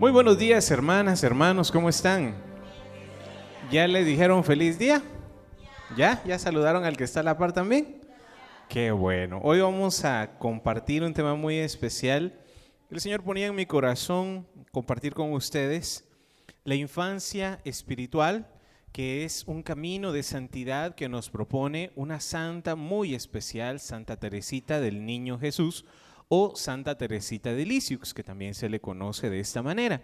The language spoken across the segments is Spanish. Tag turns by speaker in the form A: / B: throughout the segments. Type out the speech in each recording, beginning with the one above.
A: Muy buenos días, hermanas, hermanos, ¿cómo están? ¿Ya le dijeron feliz día? ¿Ya? ¿Ya saludaron al que está a la par también? Qué bueno. Hoy vamos a compartir un tema muy especial. El Señor ponía en mi corazón compartir con ustedes la infancia espiritual, que es un camino de santidad que nos propone una santa muy especial, Santa Teresita del Niño Jesús, o Santa Teresita de Lisieux, que también se le conoce de esta manera.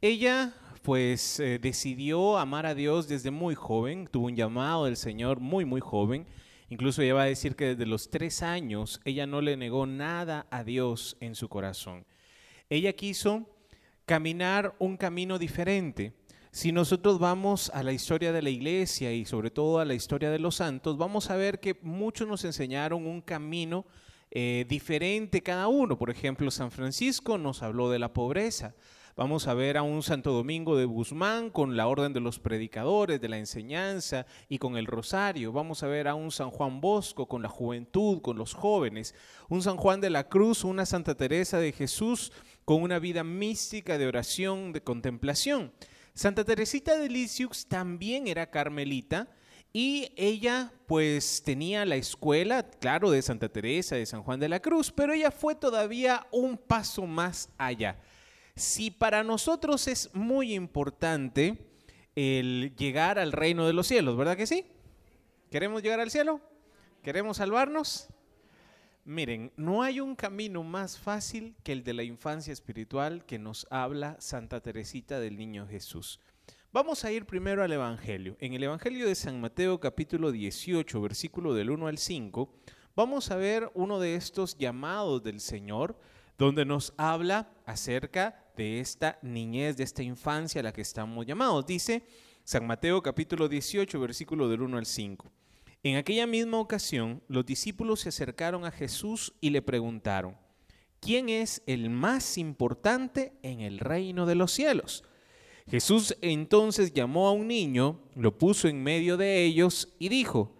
A: Ella pues eh, decidió amar a Dios desde muy joven, tuvo un llamado del Señor muy, muy joven. Incluso ella va a decir que desde los tres años ella no le negó nada a Dios en su corazón. Ella quiso caminar un camino diferente. Si nosotros vamos a la historia de la iglesia y sobre todo a la historia de los santos, vamos a ver que muchos nos enseñaron un camino eh, diferente cada uno. Por ejemplo, San Francisco nos habló de la pobreza. Vamos a ver a un Santo Domingo de Guzmán con la orden de los predicadores, de la enseñanza y con el rosario. Vamos a ver a un San Juan Bosco con la juventud, con los jóvenes. Un San Juan de la Cruz, una Santa Teresa de Jesús con una vida mística de oración, de contemplación. Santa Teresita de Lisieux también era carmelita y ella pues tenía la escuela, claro, de Santa Teresa, de San Juan de la Cruz, pero ella fue todavía un paso más allá. Si para nosotros es muy importante el llegar al reino de los cielos, ¿verdad que sí? ¿Queremos llegar al cielo? ¿Queremos salvarnos? Miren, no hay un camino más fácil que el de la infancia espiritual que nos habla Santa Teresita del Niño Jesús. Vamos a ir primero al Evangelio. En el Evangelio de San Mateo capítulo 18, versículo del 1 al 5, vamos a ver uno de estos llamados del Señor donde nos habla acerca de esta niñez, de esta infancia a la que estamos llamados. Dice San Mateo capítulo 18, versículo del 1 al 5. En aquella misma ocasión, los discípulos se acercaron a Jesús y le preguntaron, ¿quién es el más importante en el reino de los cielos? Jesús entonces llamó a un niño, lo puso en medio de ellos y dijo,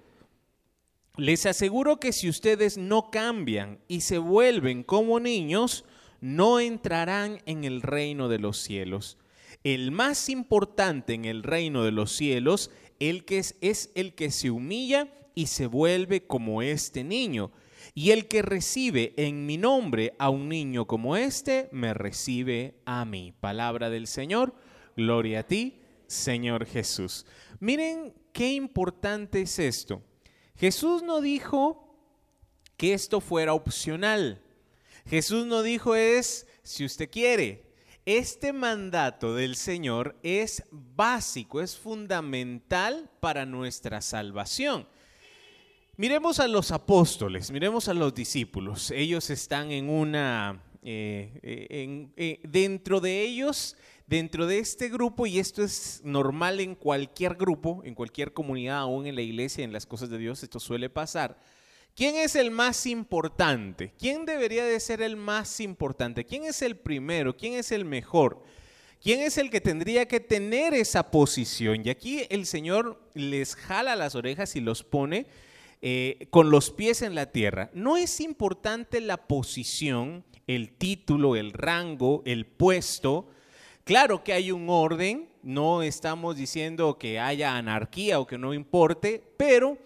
A: les aseguro que si ustedes no cambian y se vuelven como niños, no entrarán en el reino de los cielos. El más importante en el reino de los cielos el que es, es el que se humilla y se vuelve como este niño. Y el que recibe en mi nombre a un niño como este, me recibe a mí. Palabra del Señor. Gloria a ti, Señor Jesús. Miren qué importante es esto. Jesús no dijo que esto fuera opcional. Jesús no dijo es si usted quiere. Este mandato del Señor es básico, es fundamental para nuestra salvación. Miremos a los apóstoles, miremos a los discípulos. Ellos están en una, eh, eh, eh, dentro de ellos Dentro de este grupo, y esto es normal en cualquier grupo, en cualquier comunidad, aún en la iglesia, en las cosas de Dios, esto suele pasar. ¿Quién es el más importante? ¿Quién debería de ser el más importante? ¿Quién es el primero? ¿Quién es el mejor? ¿Quién es el que tendría que tener esa posición? Y aquí el Señor les jala las orejas y los pone eh, con los pies en la tierra. No es importante la posición, el título, el rango, el puesto, Claro que hay un orden, no estamos diciendo que haya anarquía o que no importe, pero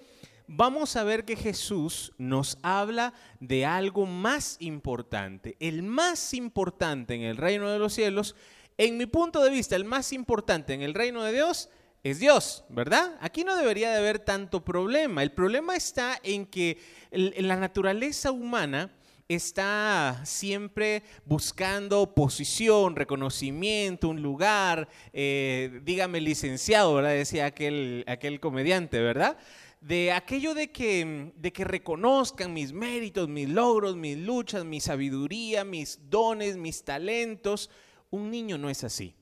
A: vamos a ver que Jesús nos habla de algo más importante. El más importante en el reino de los cielos, en mi punto de vista, el más importante en el reino de Dios es Dios, ¿verdad? Aquí no debería de haber tanto problema. El problema está en que la naturaleza humana está siempre buscando posición, reconocimiento, un lugar, eh, dígame licenciado, ¿verdad? Decía aquel, aquel comediante, ¿verdad? De aquello de que, de que reconozcan mis méritos, mis logros, mis luchas, mi sabiduría, mis dones, mis talentos. Un niño no es así.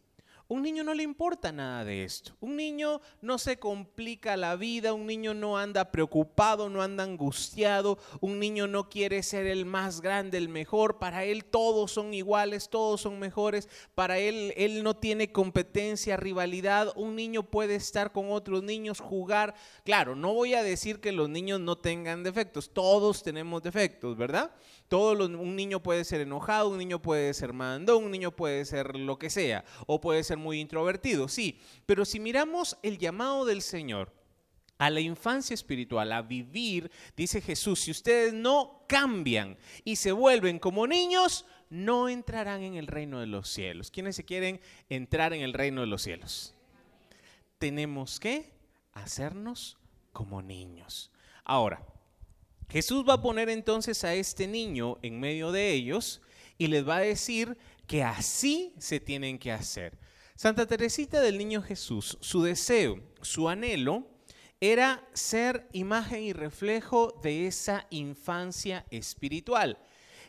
A: Un niño no le importa nada de esto. Un niño no se complica la vida, un niño no anda preocupado, no anda angustiado, un niño no quiere ser el más grande, el mejor. Para él todos son iguales, todos son mejores. Para él, él no tiene competencia, rivalidad. Un niño puede estar con otros niños, jugar. Claro, no voy a decir que los niños no tengan defectos, todos tenemos defectos, ¿verdad? Todos un niño puede ser enojado, un niño puede ser mandón, un niño puede ser lo que sea, o puede ser muy introvertido, sí. Pero si miramos el llamado del Señor a la infancia espiritual, a vivir, dice Jesús, si ustedes no cambian y se vuelven como niños, no entrarán en el reino de los cielos. ¿Quiénes se quieren entrar en el reino de los cielos? Tenemos que hacernos como niños. Ahora, Jesús va a poner entonces a este niño en medio de ellos y les va a decir que así se tienen que hacer. Santa Teresita del Niño Jesús, su deseo, su anhelo era ser imagen y reflejo de esa infancia espiritual.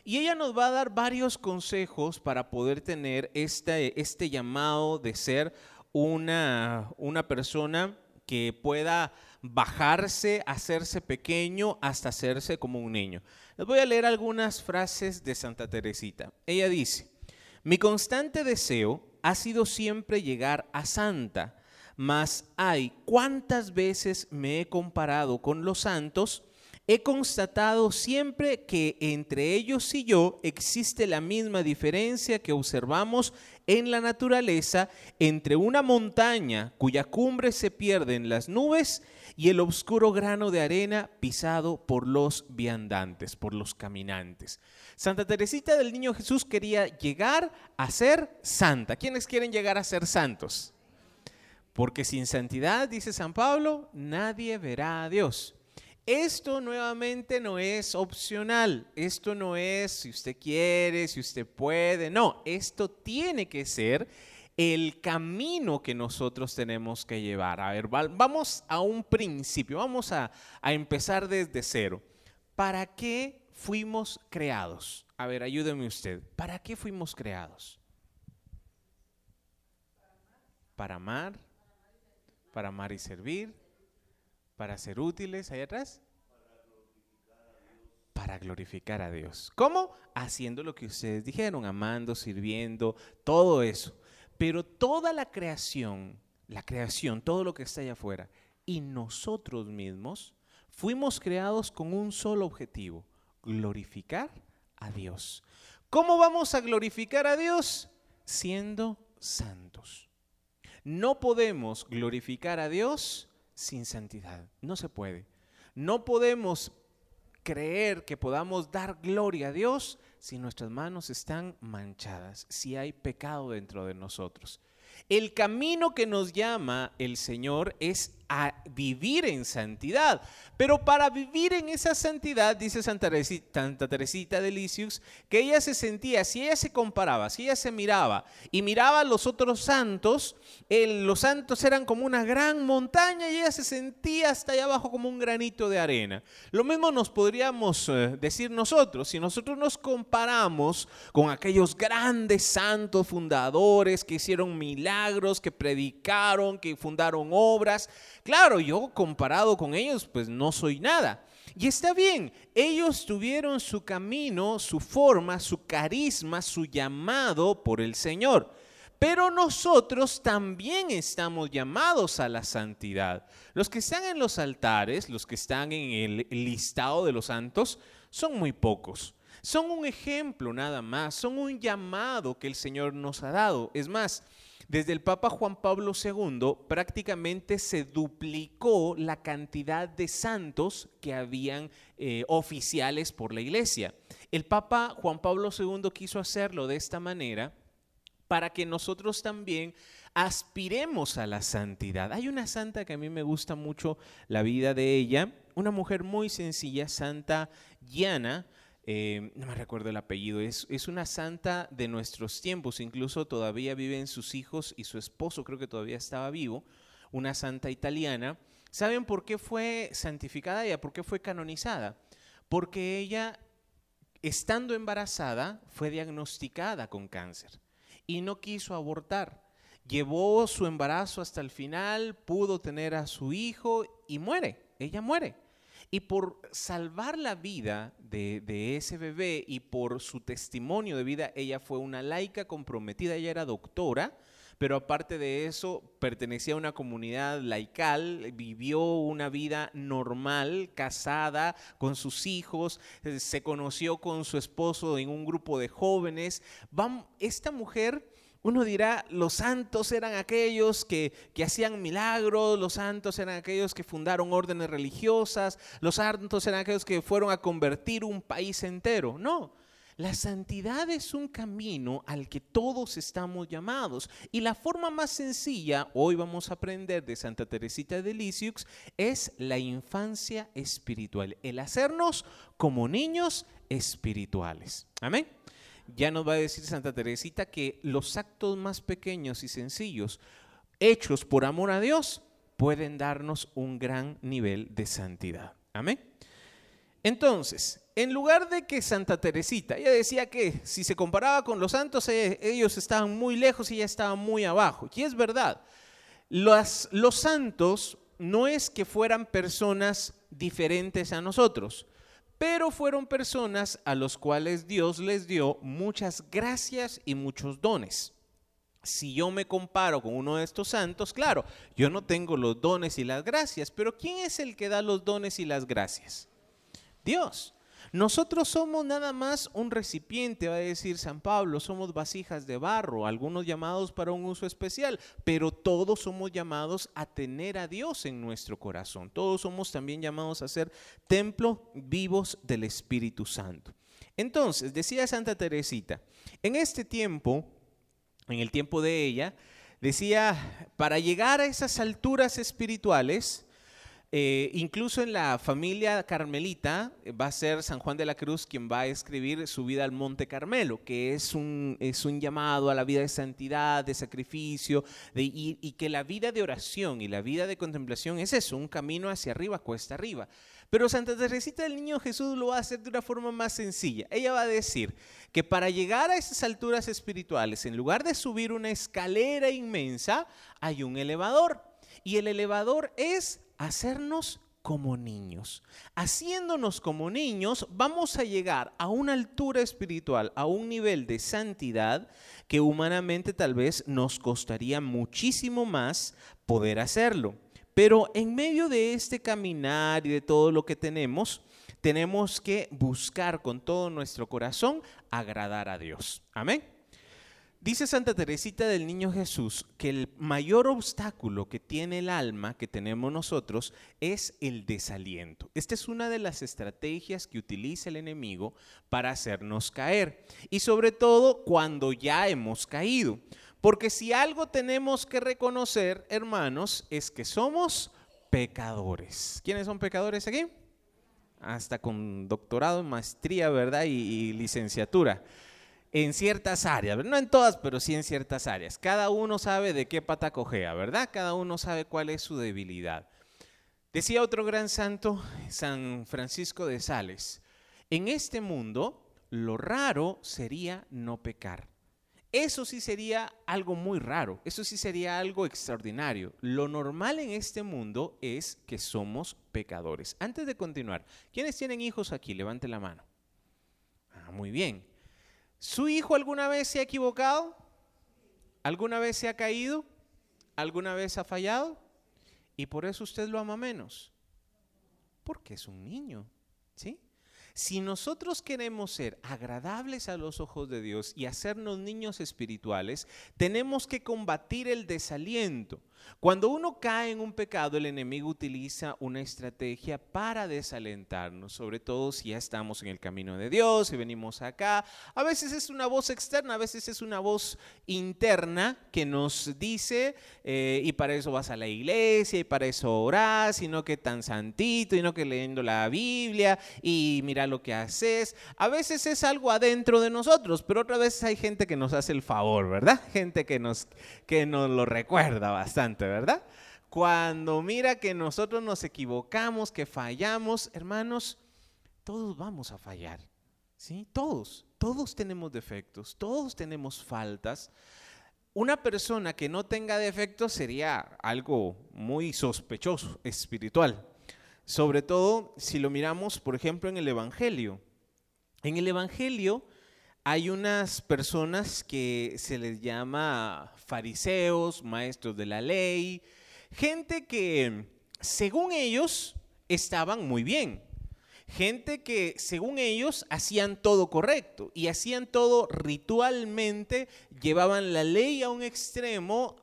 A: Y ella nos va a dar varios consejos para poder tener este, este llamado de ser una, una persona que pueda bajarse, hacerse pequeño hasta hacerse como un niño. Les voy a leer algunas frases de Santa Teresita. Ella dice, mi constante deseo ha sido siempre llegar a santa, mas hay cuántas veces me he comparado con los santos, he constatado siempre que entre ellos y yo existe la misma diferencia que observamos en la naturaleza entre una montaña cuya cumbre se pierde en las nubes y el oscuro grano de arena pisado por los viandantes, por los caminantes. Santa Teresita del Niño Jesús quería llegar a ser santa. ¿Quiénes quieren llegar a ser santos? Porque sin santidad, dice San Pablo, nadie verá a Dios. Esto nuevamente no es opcional, esto no es si usted quiere, si usted puede, no, esto tiene que ser el camino que nosotros tenemos que llevar. A ver, vamos a un principio, vamos a, empezar desde cero. ¿Para qué fuimos creados? A ver, ayúdeme usted. ¿Para qué fuimos creados? Para amar, para amar y servir, para ser útiles, ahí atrás. Para glorificar a Dios. ¿Cómo? Haciendo lo que ustedes dijeron, amando, sirviendo, todo eso. Pero toda la creación, la creación, todo lo que está allá afuera, y nosotros mismos, fuimos creados con un solo objetivo, glorificar a Dios. ¿Cómo vamos a glorificar a Dios? Siendo santos. No podemos glorificar a Dios sin santidad. No se puede. No podemos creer que podamos dar gloria a Dios si nuestras manos están manchadas, si hay pecado dentro de nosotros. El camino que nos llama el Señor es a vivir en santidad. Pero para vivir en esa santidad, dice Santa Teresita, de Lisius, que ella se sentía, si ella se comparaba, si ella se miraba y miraba a los otros santos, los santos eran como una gran montaña y ella se sentía hasta allá abajo como un granito de arena. Lo mismo nos podríamos eh, decir nosotros, si nosotros nos comparamos con aquellos grandes santos fundadores que hicieron milagros, que predicaron, que fundaron obras, Claro, yo comparado con ellos, pues no soy nada. Y está bien, ellos tuvieron su camino, su forma, su carisma, su llamado por el Señor. Pero nosotros también estamos llamados a la santidad. Los que están en los altares, los que están en el listado de los santos, son muy pocos. Son un ejemplo nada más, son un llamado que el Señor nos ha dado. Es más, desde el Papa Juan Pablo II prácticamente se duplicó la cantidad de santos que habían eh, oficiales por la iglesia. El Papa Juan Pablo II quiso hacerlo de esta manera para que nosotros también aspiremos a la santidad. Hay una santa que a mí me gusta mucho la vida de ella, una mujer muy sencilla, Santa Diana, eh, no me recuerdo el apellido, es, es, una santa de nuestros tiempos, incluso todavía viven sus hijos y su esposo, creo que todavía estaba vivo, una santa italiana. ¿Saben por qué fue santificada ella? ¿Por qué fue canonizada? Porque ella, estando embarazada, fue diagnosticada con cáncer y no quiso abortar. llevó su embarazo hasta el final, pudo tener a su hijo y muere, ella muere. Y por salvar la vida de, ese bebé y por su testimonio de vida, ella fue una laica comprometida, ella era doctora, pero aparte de eso pertenecía a una comunidad laical, vivió una vida normal, casada con sus hijos, eh, se conoció con su esposo en un grupo de jóvenes. Esta mujer uno dirá, los santos eran aquellos que, hacían milagros, los santos eran aquellos que fundaron órdenes religiosas, los santos eran aquellos que fueron a convertir un país entero. No, la santidad es un camino al que todos estamos llamados. Y la forma más sencilla, hoy vamos a aprender de Santa Teresita de Lisieux, es la infancia espiritual, el hacernos como niños espirituales. Amén ya nos va a decir Santa Teresita que los actos más pequeños y sencillos, hechos por amor a Dios, pueden darnos un gran nivel de santidad. Amén. Entonces, en lugar de que Santa Teresita, ella decía que si se comparaba con los santos, eh, ellos estaban muy lejos y ella estaba muy abajo. Y es verdad, los, los santos no es que fueran personas diferentes a nosotros, pero fueron personas a los cuales Dios les dio muchas gracias y muchos dones. Si yo me comparo con uno de estos santos, claro, yo no tengo los dones y las gracias, pero ¿quién es el que da los dones y las gracias? Dios. Nosotros somos nada más un recipiente, va a decir San Pablo, somos vasijas de barro, algunos llamados para un uso especial, pero todos somos llamados a tener a Dios en nuestro corazón. Todos somos también llamados a ser templo vivos del Espíritu Santo. Entonces, decía Santa Teresita, en este tiempo, en el tiempo de ella, decía, para llegar a esas alturas espirituales, eh, incluso en la familia carmelita eh, va a ser San Juan de la Cruz quien va a escribir su vida al Monte Carmelo, que es un, es un llamado a la vida de santidad, de sacrificio, de, y, y que la vida de oración y la vida de contemplación es eso, un camino hacia arriba, cuesta arriba. Pero Santa Teresita del Niño Jesús lo va a hacer de una forma más sencilla. Ella va a decir que para llegar a esas alturas espirituales, en lugar de subir una escalera inmensa, hay un elevador. Y el elevador es hacernos como niños. Haciéndonos como niños, vamos a llegar a una altura espiritual, a un nivel de santidad que humanamente tal vez nos costaría muchísimo más poder hacerlo. Pero en medio de este caminar y de todo lo que tenemos, tenemos que buscar con todo nuestro corazón agradar a Dios. Amén. Dice Santa Teresita del Niño Jesús que el mayor obstáculo que tiene el alma, que tenemos nosotros, es el desaliento. Esta es una de las estrategias que utiliza el enemigo para hacernos caer. Y sobre todo cuando ya hemos caído. Porque si algo tenemos que reconocer, hermanos, es que somos pecadores. ¿Quiénes son pecadores aquí? Hasta con doctorado, maestría, ¿verdad? y, licenciatura en ciertas áreas, no en todas, pero sí en ciertas áreas. Cada uno sabe de qué pata cojea, ¿verdad? Cada uno sabe cuál es su debilidad. Decía otro gran santo, San Francisco de Sales, en este mundo lo raro sería no pecar. Eso sí sería algo muy raro, eso sí sería algo extraordinario. Lo normal en este mundo es que somos pecadores. Antes de continuar, ¿quiénes tienen hijos aquí? Levante la mano. Ah, muy bien. ¿Su hijo alguna vez se ha equivocado? ¿Alguna vez se ha caído? ¿Alguna vez ha fallado? Y por eso usted lo ama menos. Porque es un niño, ¿sí? Si nosotros queremos ser agradables a los ojos de Dios y hacernos niños espirituales, tenemos que combatir el desaliento. Cuando uno cae en un pecado, el enemigo utiliza una estrategia para desalentarnos, sobre todo si ya estamos en el camino de Dios, y venimos acá. A veces es una voz externa, a veces es una voz interna que nos dice, eh, y para eso vas a la iglesia, y para eso orás, y no que tan santito, y no que leyendo la Biblia, y mira lo que haces. A veces es algo adentro de nosotros, pero otra vez hay gente que nos hace el favor, ¿verdad? Gente que nos, que nos lo recuerda bastante. ¿Verdad? Cuando mira que nosotros nos equivocamos, que fallamos, hermanos, todos vamos a fallar. ¿Sí? Todos, todos tenemos defectos, todos tenemos faltas. una persona que no tenga defectos sería algo muy sospechoso, espiritual. Sobre todo si lo miramos, por ejemplo, en el Evangelio. En el Evangelio hay unas personas que se les llama fariseos, maestros de la ley, gente que, según ellos, estaban muy bien. Gente que, según ellos, hacían todo correcto y hacían todo ritualmente, llevaban la ley a un extremo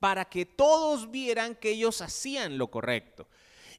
A: para que todos vieran que ellos hacían lo correcto.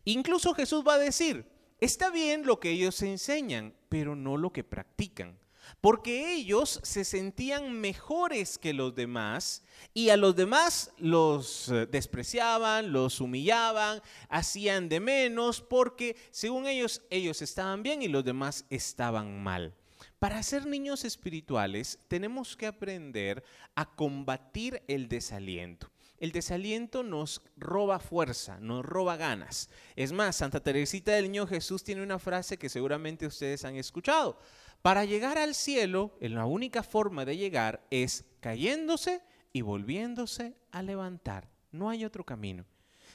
A: Incluso Jesús va a decir, está bien lo que ellos enseñan, pero no lo que practican porque ellos se sentían mejores que los demás y a los demás los eh, despreciaban, los humillaban, hacían de menos, porque según ellos ellos estaban bien y los demás estaban mal. Para ser niños espirituales tenemos que aprender a combatir el desaliento. El desaliento nos roba fuerza, nos roba ganas. Es más, Santa Teresita del Niño Jesús tiene una frase que seguramente ustedes han escuchado. Para llegar al cielo, la única forma de llegar es cayéndose y volviéndose a levantar. No hay otro camino.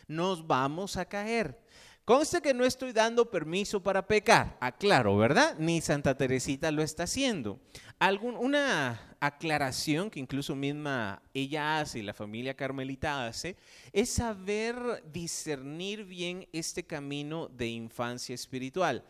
A: Nos vamos a caer. Conste que no estoy dando permiso para pecar, aclaro, ¿verdad? Ni Santa Teresita lo está haciendo. Una aclaración que incluso misma ella hace y la familia carmelita hace es saber discernir bien este camino de infancia espiritual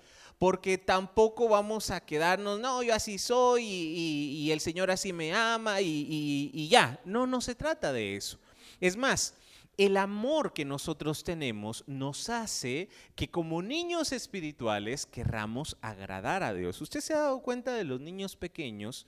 A: porque tampoco vamos a quedarnos, no, yo así soy y, el Señor así me ama y, y ya. No, no se trata de eso. Es más, el amor que nosotros tenemos nos hace que como niños espirituales querramos agradar a Dios. Usted se ha dado cuenta de los niños pequeños,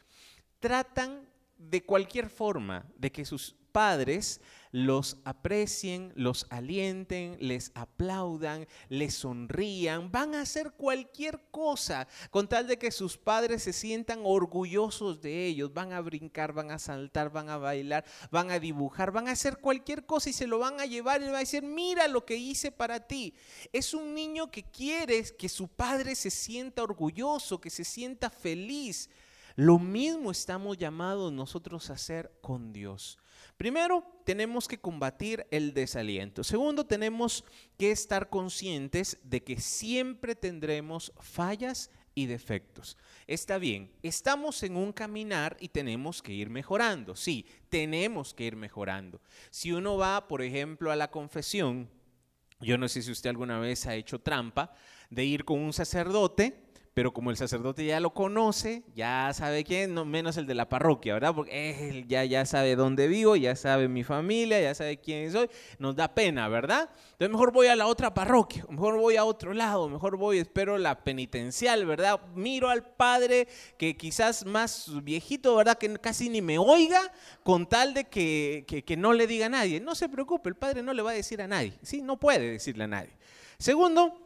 A: tratan de cualquier forma de que sus padres los aprecien, los alienten, les aplaudan, les sonrían, van a hacer cualquier cosa con tal de que sus padres se sientan orgullosos de ellos, van a brincar, van a saltar, van a bailar, van a dibujar, van a hacer cualquier cosa y se lo van a llevar y le va a decir, mira lo que hice para ti. Es un niño que quiere que su padre se sienta orgulloso, que se sienta feliz. Lo mismo estamos llamados nosotros a hacer con Dios. Primero, tenemos que combatir el desaliento. Segundo, tenemos que estar conscientes de que siempre tendremos fallas y defectos. Está bien, estamos en un caminar y tenemos que ir mejorando. Sí, tenemos que ir mejorando. Si uno va, por ejemplo, a la confesión, yo no sé si usted alguna vez ha hecho trampa de ir con un sacerdote pero como el sacerdote ya lo conoce, ya sabe quién, no menos el de la parroquia, ¿verdad? Porque él ya, ya sabe dónde vivo, ya sabe mi familia, ya sabe quién soy, nos da pena, ¿verdad? Entonces mejor voy a la otra parroquia, mejor voy a otro lado, mejor voy, espero la penitencial, ¿verdad? Miro al padre que quizás más viejito, ¿verdad? Que casi ni me oiga, con tal de que, que, que no le diga a nadie. No se preocupe, el padre no le va a decir a nadie, ¿sí? No puede decirle a nadie. Segundo,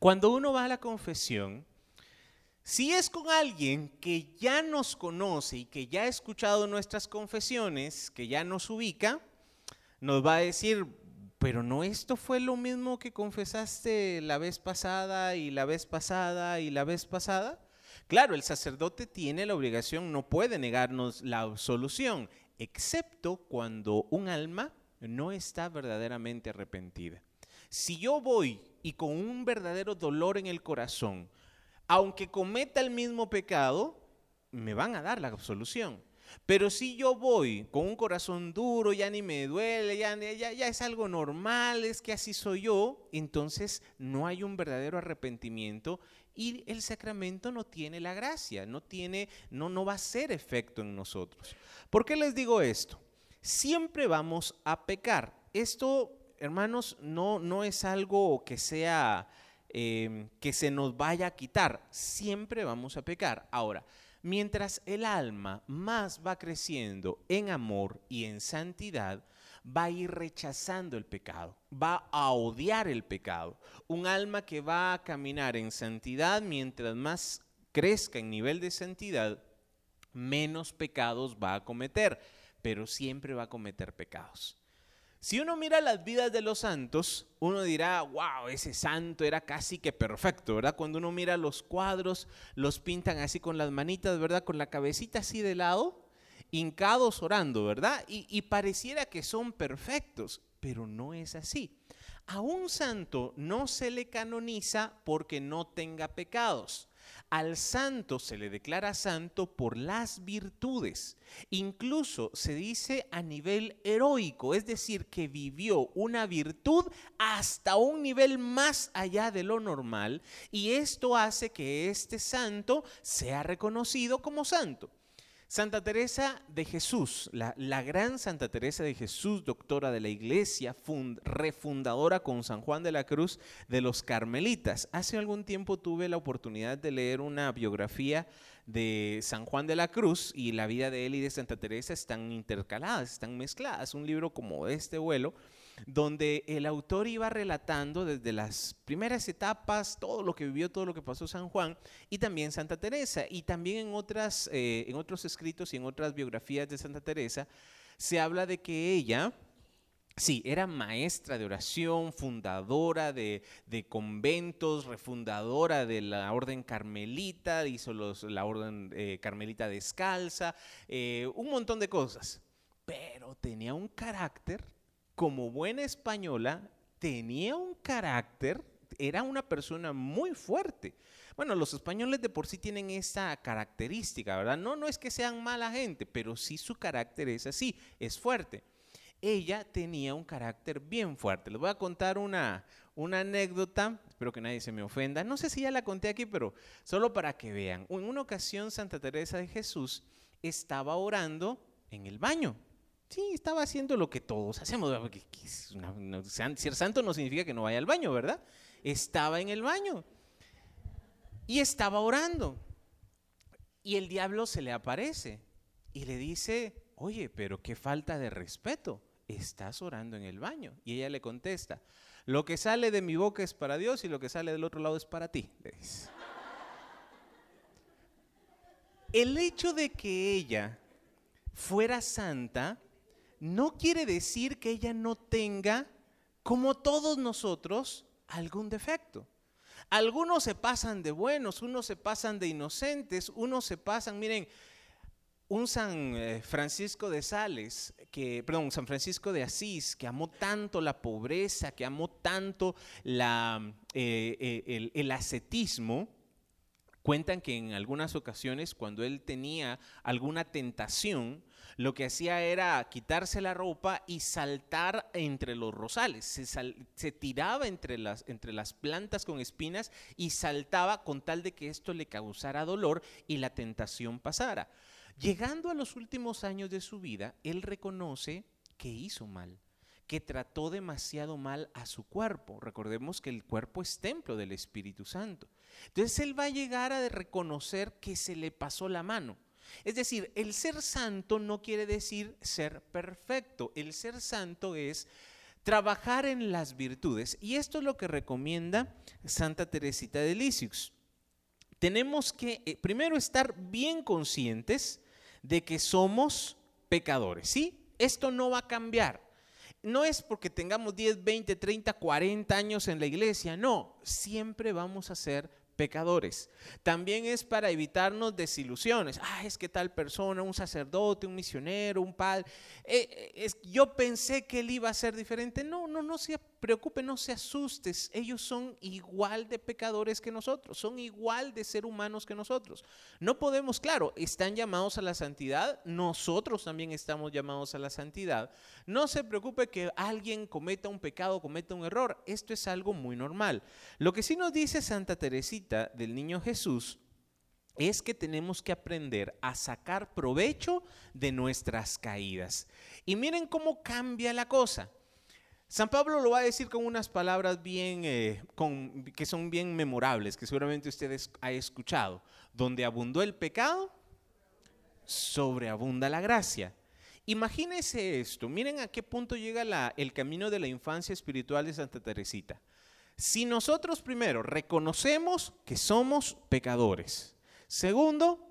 A: cuando uno va a la confesión, si es con alguien que ya nos conoce y que ya ha escuchado nuestras confesiones, que ya nos ubica, nos va a decir, pero no esto fue lo mismo que confesaste la vez pasada y la vez pasada y la vez pasada. Claro, el sacerdote tiene la obligación, no puede negarnos la absolución, excepto cuando un alma no está verdaderamente arrepentida. Si yo voy y con un verdadero dolor en el corazón, aunque cometa el mismo pecado, me van a dar la absolución. Pero si yo voy con un corazón duro, ya ni me duele, ya, es algo normal, es que así soy yo, entonces no hay un verdadero arrepentimiento y el sacramento no tiene la gracia, no tiene, no, no va a ser efecto en nosotros. ¿Por qué les digo esto? Siempre vamos a pecar. Esto, hermanos, no, no es algo que sea Em, que se nos vaya a quitar. Siempre vamos a pecar. Ahora, mientras el alma más va creciendo en amor y en santidad, va a ir rechazando el pecado, va a odiar el pecado. Un alma que va a caminar en santidad, mientras más crezca en nivel de santidad, menos pecados va a cometer, pero siempre va a cometer pecados. Si uno mira las vidas de los santos, uno dirá, wow, ese santo era casi que perfecto, ¿verdad? Cuando uno mira los cuadros, los pintan así con las manitas, ¿verdad? Con la cabecita así de lado. hincados orando, ¿verdad? Y, y pareciera que son perfectos, pero no es así. A un santo no se le canoniza porque no tenga pecados. Al santo se le declara santo por las virtudes. Incluso se dice a nivel heroico, es decir, que vivió una virtud hasta un nivel más allá de lo normal y esto hace que este santo sea reconocido como santo. Santa Teresa de Jesús, la, gran Santa Teresa de Jesús, doctora de la Iglesia, refundadora con San Juan de la Cruz de los Carmelitas. Hace algún tiempo tuve la oportunidad de leer una biografía de San Juan de la Cruz y la vida de él y de Santa Teresa están intercaladas, están mezcladas. Un libro como este vuelo donde el autor iba relatando desde las primeras etapas todo lo que vivió, todo lo que pasó San Juan y también Santa Teresa. Y también en, otras, eh, en otros escritos y en otras biografías de Santa Teresa se habla de que ella... Sí, era maestra de oración, fundadora de, conventos, refundadora de la orden carmelita, hizo la orden eh, carmelita descalza, eh, un montón de cosas. Pero tenía un carácter como buena española, tenía un carácter, era una persona muy fuerte. Bueno, los españoles de por sí tienen esa característica, ¿verdad? No, no es que sean mala gente, pero sí su carácter es así, es fuerte. Ella tenía un carácter bien fuerte. Les voy a contar una, una anécdota, espero que nadie se me ofenda. No sé si ya la conté aquí, pero solo para que vean. En una ocasión Santa Teresa de Jesús estaba orando en el baño. Sí, estaba haciendo lo que todos hacemos. ser santo no significa que no vaya al baño, ¿verdad? Estaba en el baño y estaba orando. Y el diablo se le aparece y le dice, oye, pero qué falta de respeto. Estás orando en el baño. Y ella le contesta, lo que sale de mi boca es para Dios y lo que sale del otro lado es para ti. El hecho de que ella fuera santa no quiere decir que ella no tenga, como todos nosotros, algún defecto. Algunos se pasan de buenos, unos se pasan de inocentes, unos se pasan, miren, un San eh, Francisco de Sales, que, perdón, San Francisco de Asís, que amó tanto la pobreza, que amó tanto eh, eh, el, el ascetismo, cuentan que en algunas ocasiones cuando él tenía alguna tentación, lo que hacía era quitarse la ropa y saltar entre los rosales. Se, tiraba entre las, entre las plantas con espinas y saltaba con tal de que esto le causara dolor y la tentación pasara. Llegando a los últimos años de su vida, él reconoce que hizo mal que trató demasiado mal a su cuerpo. Recordemos que el cuerpo es templo del Espíritu Santo. Entonces él va a llegar a reconocer que se le pasó la mano. Es decir, el ser santo no quiere decir ser perfecto. El ser santo es trabajar en las virtudes. Y esto es lo que recomienda Santa Teresita de Lisieux. Tenemos que eh, primero estar bien conscientes de que somos pecadores. ¿Sí? Esto no va a cambiar. No es porque tengamos 10, 20, 30, 40 años en la iglesia, no, siempre vamos a ser pecadores. También es para evitarnos desilusiones. Ah, es que tal persona, un sacerdote, un misionero, un padre, eh, eh, yo pensé que él iba a ser diferente. No, no, no se preocupe, no se asustes. Ellos son igual de pecadores que nosotros, son igual de ser humanos que nosotros. No podemos, claro, están llamados a la santidad, nosotros también estamos llamados a la santidad. No se preocupe que alguien cometa un pecado, cometa un error. Esto es algo muy normal. Lo que sí nos dice Santa Teresita del Niño Jesús es que tenemos que aprender a sacar provecho de nuestras caídas. Y miren cómo cambia la cosa. San Pablo lo va a decir con unas palabras bien, eh, que son bien memorables, que seguramente ustedes han escuchado. Donde abundó el pecado, sobreabunda la gracia. Imagínense esto, miren a qué punto llega el camino de la infancia espiritual de Santa Teresita. Si nosotros primero reconocemos que somos pecadores, segundo,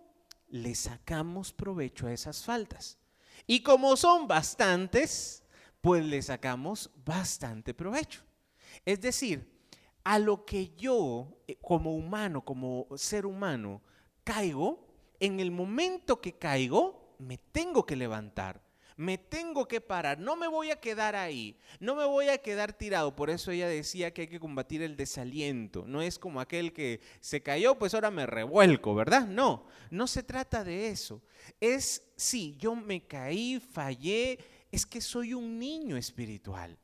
A: le sacamos provecho a esas faltas. Y como son bastantes, pues le sacamos bastante provecho. Es decir, a lo que yo eh, como humano, como ser humano, caigo, en el momento que caigo, me tengo que levantar. Me tengo que parar, no me voy a quedar ahí, no me voy a quedar tirado. Por eso ella decía que hay que combatir el desaliento. No es como aquel que se cayó, pues ahora me revuelco, ¿verdad? No, no se trata de eso. Es, sí, yo me caí, fallé, es que soy un niño espiritual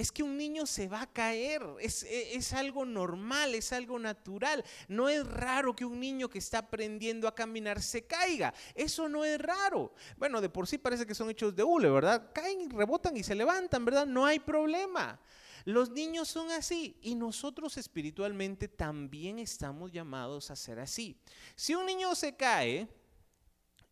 A: es que un niño se va a caer, es, e, es, algo normal, es algo natural. No es raro que un niño que está aprendiendo a caminar se caiga, eso no es raro. Bueno, de por sí parece que son hechos de hule, ¿verdad? Caen, rebotan y se levantan, ¿verdad? No hay problema. Los niños son así y nosotros espiritualmente también estamos llamados a ser así. Si un niño se cae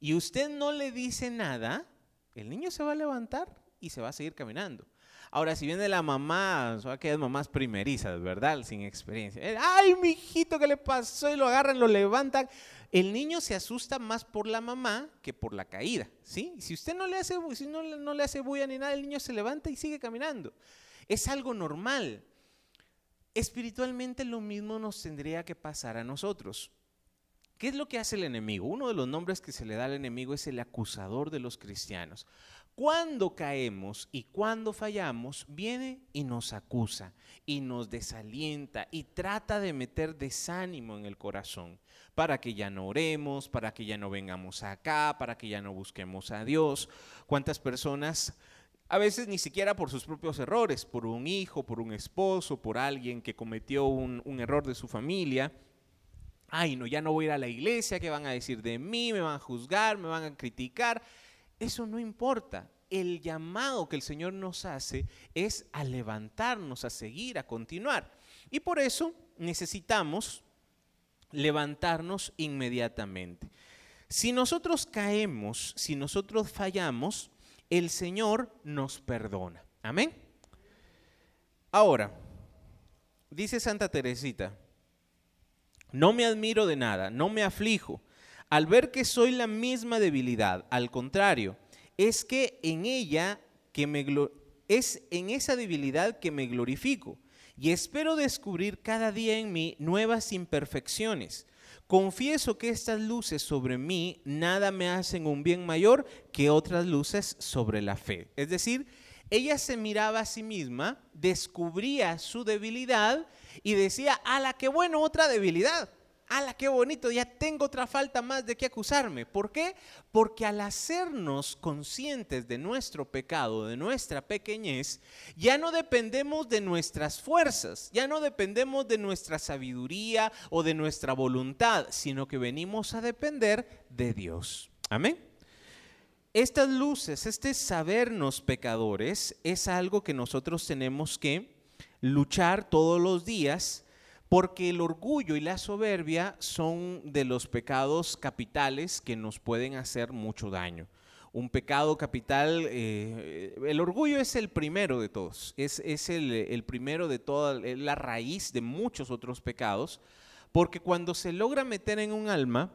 A: y usted no le dice nada, el niño se va a levantar y se va a seguir caminando. Ahora, si viene la mamá, son aquellas mamás primerizas, ¿verdad? Sin experiencia. Eh, Ay, mi hijito, ¿qué le pasó? Y lo agarran, lo levantan. El niño se asusta más por la mamá que por la caída, ¿sí? Si usted no le hace, si no, no le hace bulla ni nada, el niño se levanta y sigue caminando. Es algo normal. Espiritualmente lo mismo nos tendría que pasar a nosotros. ¿Qué es lo que hace el enemigo? Uno de los nombres que se le da al enemigo es el acusador de los cristianos. Cuando caemos y cuando fallamos, viene y nos acusa y nos desalienta y trata de meter desánimo en el corazón para que ya no oremos, para que ya no vengamos acá, para que ya no busquemos a Dios. ¿Cuántas personas a veces ni siquiera por sus propios errores, por un hijo, por un esposo, por alguien que cometió un, error de su familia. Ay, no, ya no voy a ir a la iglesia, ¿qué van a decir de mí? Me van a juzgar, me van a criticar. Eso no importa. El llamado que el Señor nos hace es a levantarnos, a seguir, a continuar. Y por eso necesitamos levantarnos inmediatamente. Si nosotros caemos, si nosotros fallamos, el Señor nos perdona. Amén. Ahora, dice Santa Teresita, no me admiro de nada, no me aflijo al ver que soy la misma debilidad. Al contrario, es que en ella que me es en esa debilidad que me glorifico y espero descubrir cada día en mí nuevas imperfecciones. Confieso que estas luces sobre mí nada me hacen un bien mayor que otras luces sobre la fe. Es decir, ella se miraba a sí misma, descubría su debilidad y decía, a la que bueno, otra debilidad. ¡Hala, qué bonito! Ya tengo otra falta más de qué acusarme. ¿Por qué? Porque al hacernos conscientes de nuestro pecado, de nuestra pequeñez, ya no dependemos de nuestras fuerzas, ya no dependemos de nuestra sabiduría o de nuestra voluntad, sino que venimos a depender de Dios. Amén. Estas luces, este sabernos pecadores, es algo que nosotros tenemos que luchar todos los días porque el orgullo y la soberbia son de los pecados capitales que nos pueden hacer mucho daño. Un pecado capital, eh, el orgullo es el primero de todos, es, el, primero de toda, la raíz de muchos otros pecados, porque cuando se logra meter en un alma,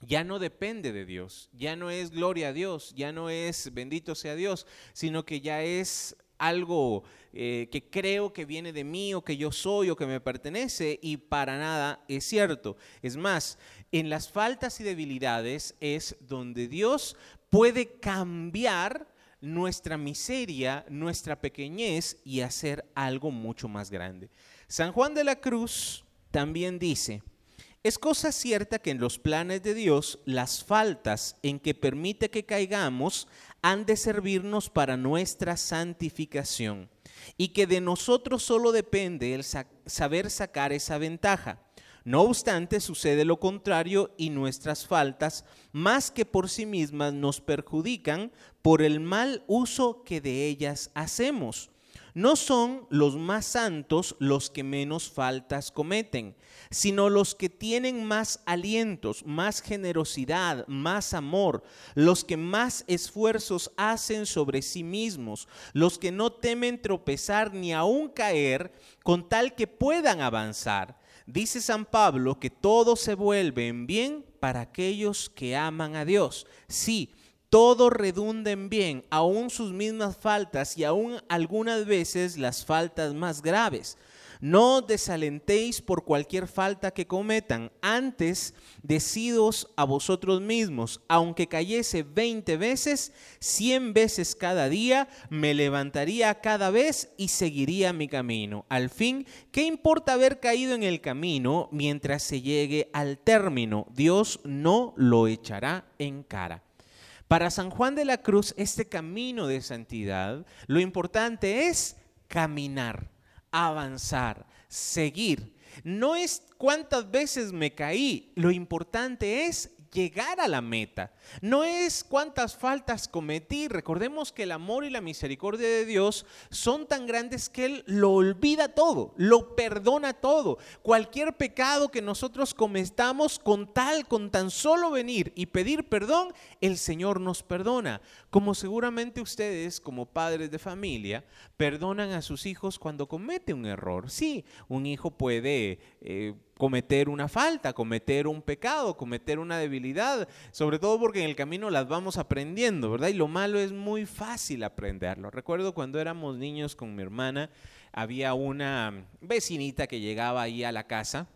A: ya no depende de Dios, ya no es gloria a Dios, ya no es bendito sea Dios, sino que ya es algo eh, que creo que viene de mí o que yo soy o que me pertenece y para nada es cierto. Es más, en las faltas y debilidades es donde Dios puede cambiar nuestra miseria, nuestra pequeñez y hacer algo mucho más grande. San Juan de la Cruz también dice, es cosa cierta que en los planes de Dios las faltas en que permite que caigamos han de servirnos para nuestra santificación y que de nosotros solo depende el saber sacar esa ventaja. No obstante, sucede lo contrario y nuestras faltas, más que por sí mismas, nos perjudican por el mal uso que de ellas hacemos. No son los más santos los que menos faltas cometen, sino los que tienen más alientos, más generosidad, más amor, los que más esfuerzos hacen sobre sí mismos, los que no temen tropezar ni aún caer con tal que puedan avanzar. Dice San Pablo que todo se vuelve en bien para aquellos que aman a Dios. Sí, todo redunda en bien, aún sus mismas faltas y aún algunas veces las faltas más graves. No desalentéis por cualquier falta que cometan. Antes, decidos a vosotros mismos, aunque cayese veinte veces, cien veces cada día, me levantaría cada vez y seguiría mi camino. Al fin, ¿qué importa haber caído en el camino mientras se llegue al término? Dios no lo echará en cara. Para San Juan de la Cruz, este camino de santidad, lo importante es caminar, avanzar, seguir. No es cuántas veces me caí, lo importante es llegar a la meta. No es cuántas faltas cometí. Recordemos que el amor y la misericordia de Dios son tan grandes que Él lo olvida todo, lo perdona todo. Cualquier pecado que nosotros cometamos con tal, con tan solo venir y pedir perdón, el Señor nos perdona. Como seguramente ustedes, como padres de familia, perdonan a sus hijos cuando comete un error. Sí, un hijo puede... Eh, cometer una falta, cometer un pecado, cometer una debilidad, sobre todo porque en el camino las vamos aprendiendo, ¿verdad? Y lo malo es muy fácil aprenderlo. Recuerdo cuando éramos niños con mi hermana, había una vecinita que llegaba ahí a la casa.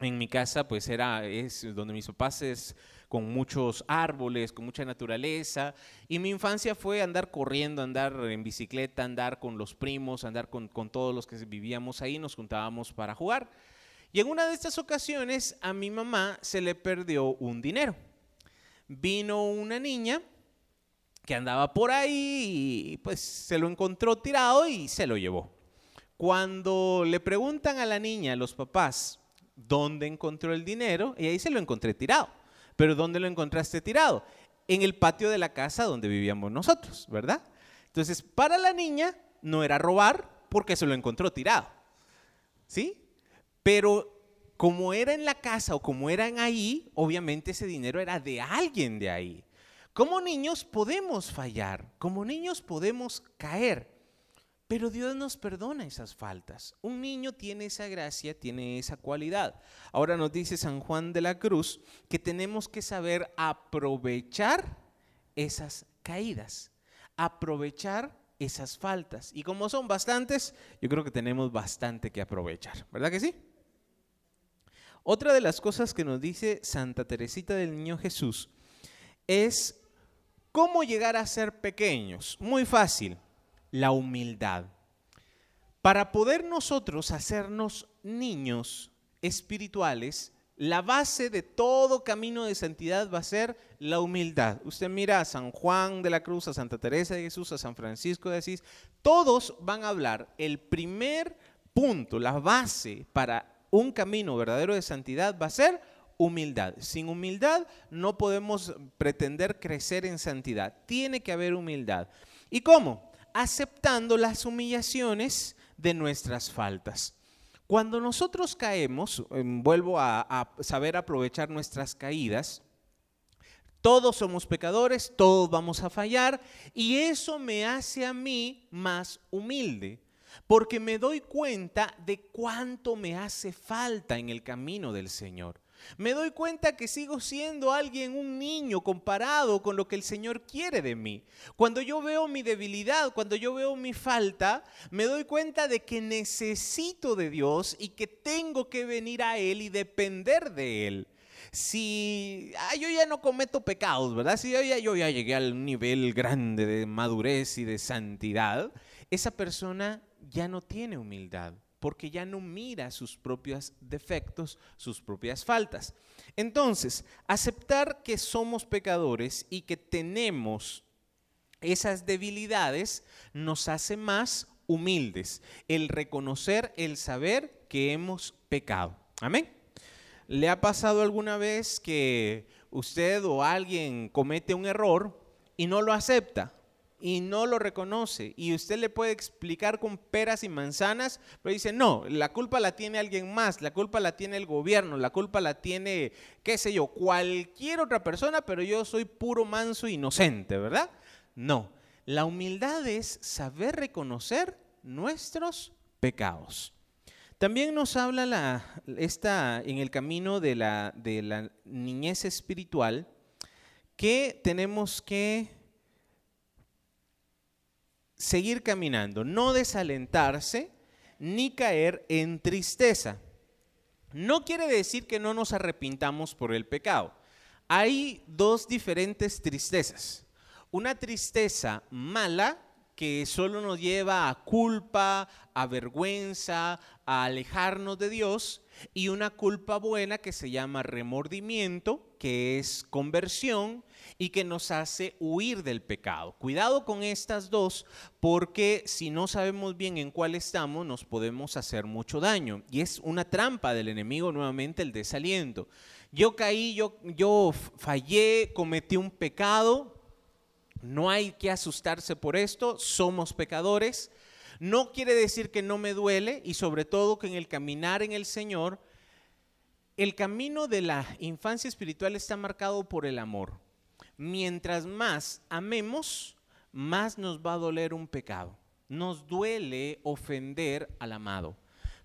A: En mi casa, pues era, es donde mis papás es con muchos árboles, con mucha naturaleza. Y mi infancia fue andar corriendo, andar en bicicleta, andar con los primos, andar con, con todos los que vivíamos ahí, nos juntábamos para jugar. Y en una de estas ocasiones a mi mamá se le perdió un dinero. Vino una niña que andaba por ahí y pues se lo encontró tirado y se lo llevó. Cuando le preguntan a la niña, los papás, dónde encontró el dinero, y ahí se lo encontré tirado. Pero ¿dónde lo encontraste tirado? En el patio de la casa donde vivíamos nosotros, ¿verdad? Entonces, para la niña no era robar porque se lo encontró tirado. ¿Sí? Pero como era en la casa o como eran ahí, obviamente ese dinero era de alguien de ahí. Como niños podemos fallar, como niños podemos caer, pero Dios nos perdona esas faltas. Un niño tiene esa gracia, tiene esa cualidad. Ahora nos dice San Juan de la Cruz que tenemos que saber aprovechar esas caídas, aprovechar esas faltas. Y como son bastantes, yo creo que tenemos bastante que aprovechar, ¿verdad que sí? Otra de las cosas que nos dice Santa Teresita del Niño Jesús es cómo llegar a ser pequeños. Muy fácil, la humildad. Para poder nosotros hacernos niños espirituales, la base de todo camino de santidad va a ser la humildad. Usted mira a San Juan de la Cruz, a Santa Teresa de Jesús, a San Francisco de Asís, todos van a hablar el primer punto, la base para un camino verdadero de santidad va a ser humildad. Sin humildad no podemos pretender crecer en santidad. Tiene que haber humildad. ¿Y cómo? Aceptando las humillaciones de nuestras faltas. Cuando nosotros caemos, em, vuelvo a, a, saber aprovechar nuestras caídas, todos somos pecadores, todos vamos a fallar y eso me hace a mí más humilde porque me doy cuenta de cuánto me hace falta en el camino del Señor. Me doy cuenta que sigo siendo alguien, un niño, comparado con lo que el Señor quiere de mí. Cuando yo veo mi debilidad, cuando yo veo mi falta, me doy cuenta de que necesito de Dios y que tengo que venir a Él y depender de Él. Si ah, yo ya no cometo pecados, ¿verdad? Si yo ya, yo ya llegué al nivel grande de madurez y de santidad, esa persona ya no tiene humildad, porque ya no mira sus propios defectos, sus propias faltas. Entonces, aceptar que somos pecadores y que tenemos esas debilidades nos hace más humildes. El reconocer, el saber que hemos pecado. Amén. ¿Le ha pasado alguna vez que usted o alguien comete un error y no lo acepta? Y no lo reconoce. Y usted le puede explicar con peras y manzanas, pero dice, no, la culpa la tiene alguien más, la culpa la tiene el gobierno, la culpa la tiene, qué sé yo, cualquier otra persona, pero yo soy puro manso inocente, ¿verdad? No, la humildad es saber reconocer nuestros pecados. También nos habla la, esta, en el camino de la, de la niñez espiritual que tenemos que seguir caminando, no desalentarse, ni caer en tristeza. No quiere decir que no nos arrepintamos por el pecado. Hay dos diferentes tristezas. Una tristeza mala que solo nos lleva a culpa, a vergüenza, a alejarnos de Dios, y una culpa buena que se llama remordimiento, que es conversión y que nos hace huir del pecado. Cuidado con estas dos porque si no sabemos bien en cuál estamos nos podemos hacer mucho daño y es una trampa del enemigo nuevamente el desaliento. Yo caí, yo, yo fallé, cometí un pecado, no hay que asustarse por esto, somos pecadores. No quiere decir que no me duele y sobre todo que en el caminar en el Señor, el camino de la infancia espiritual está marcado por el amor. Mientras más amemos, más nos va a doler un pecado. Nos duele ofender al amado.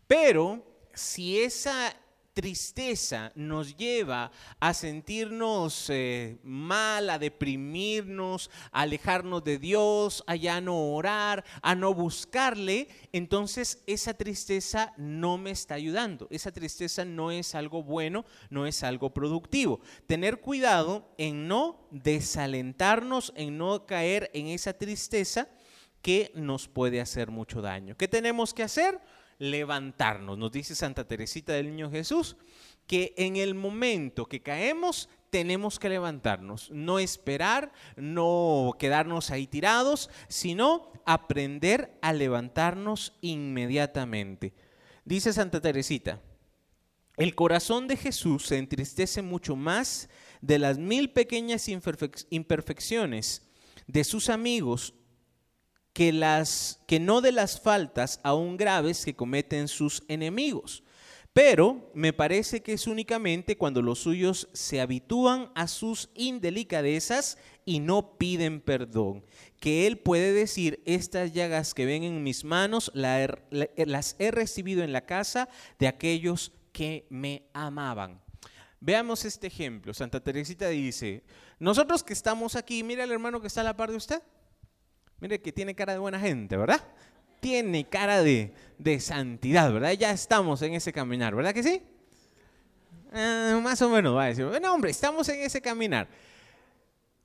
A: Pero si esa tristeza nos lleva a sentirnos eh, mal, a deprimirnos, a alejarnos de Dios, a ya no orar, a no buscarle, entonces esa tristeza no me está ayudando. Esa tristeza no es algo bueno, no es algo productivo. Tener cuidado en no desalentarnos, en no caer en esa tristeza que nos puede hacer mucho daño. ¿Qué tenemos que hacer? Levantarnos. Nos dice Santa Teresita del Niño Jesús que en el momento que caemos tenemos que levantarnos, no esperar, no quedarnos ahí tirados, sino aprender a levantarnos inmediatamente. Dice Santa Teresita, el corazón de Jesús se entristece mucho más de las mil pequeñas imperfecciones de sus amigos que, las, que no de las faltas aún graves que cometen sus enemigos. Pero me parece que es únicamente cuando los suyos se habitúan a sus indelicadezas y no piden perdón, que Él puede decir, estas llagas que ven en mis manos las he recibido en la casa de aquellos que me amaban. Veamos este ejemplo. Santa Teresita dice, nosotros que estamos aquí, mira el hermano que está a la par de usted. Mire que tiene cara de buena gente, ¿verdad? Tiene cara de, santidad, ¿verdad? Ya estamos en ese caminar, ¿verdad que sí? Ah, más o menos va a decir, bueno, hombre, estamos en ese caminar.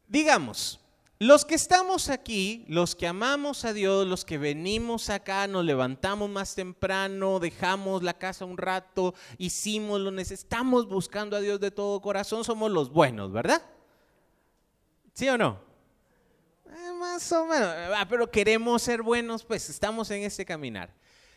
A: Digamos, los que estamos aquí, los que amamos a Dios, los que venimos acá, nos levantamos más temprano, dejamos la casa un rato, hicimos lo necesario, estamos buscando a Dios de todo corazón, somos los buenos, ¿verdad? ¿Sí o no? Más o menos, pero queremos ser buenos, pues estamos en este caminar.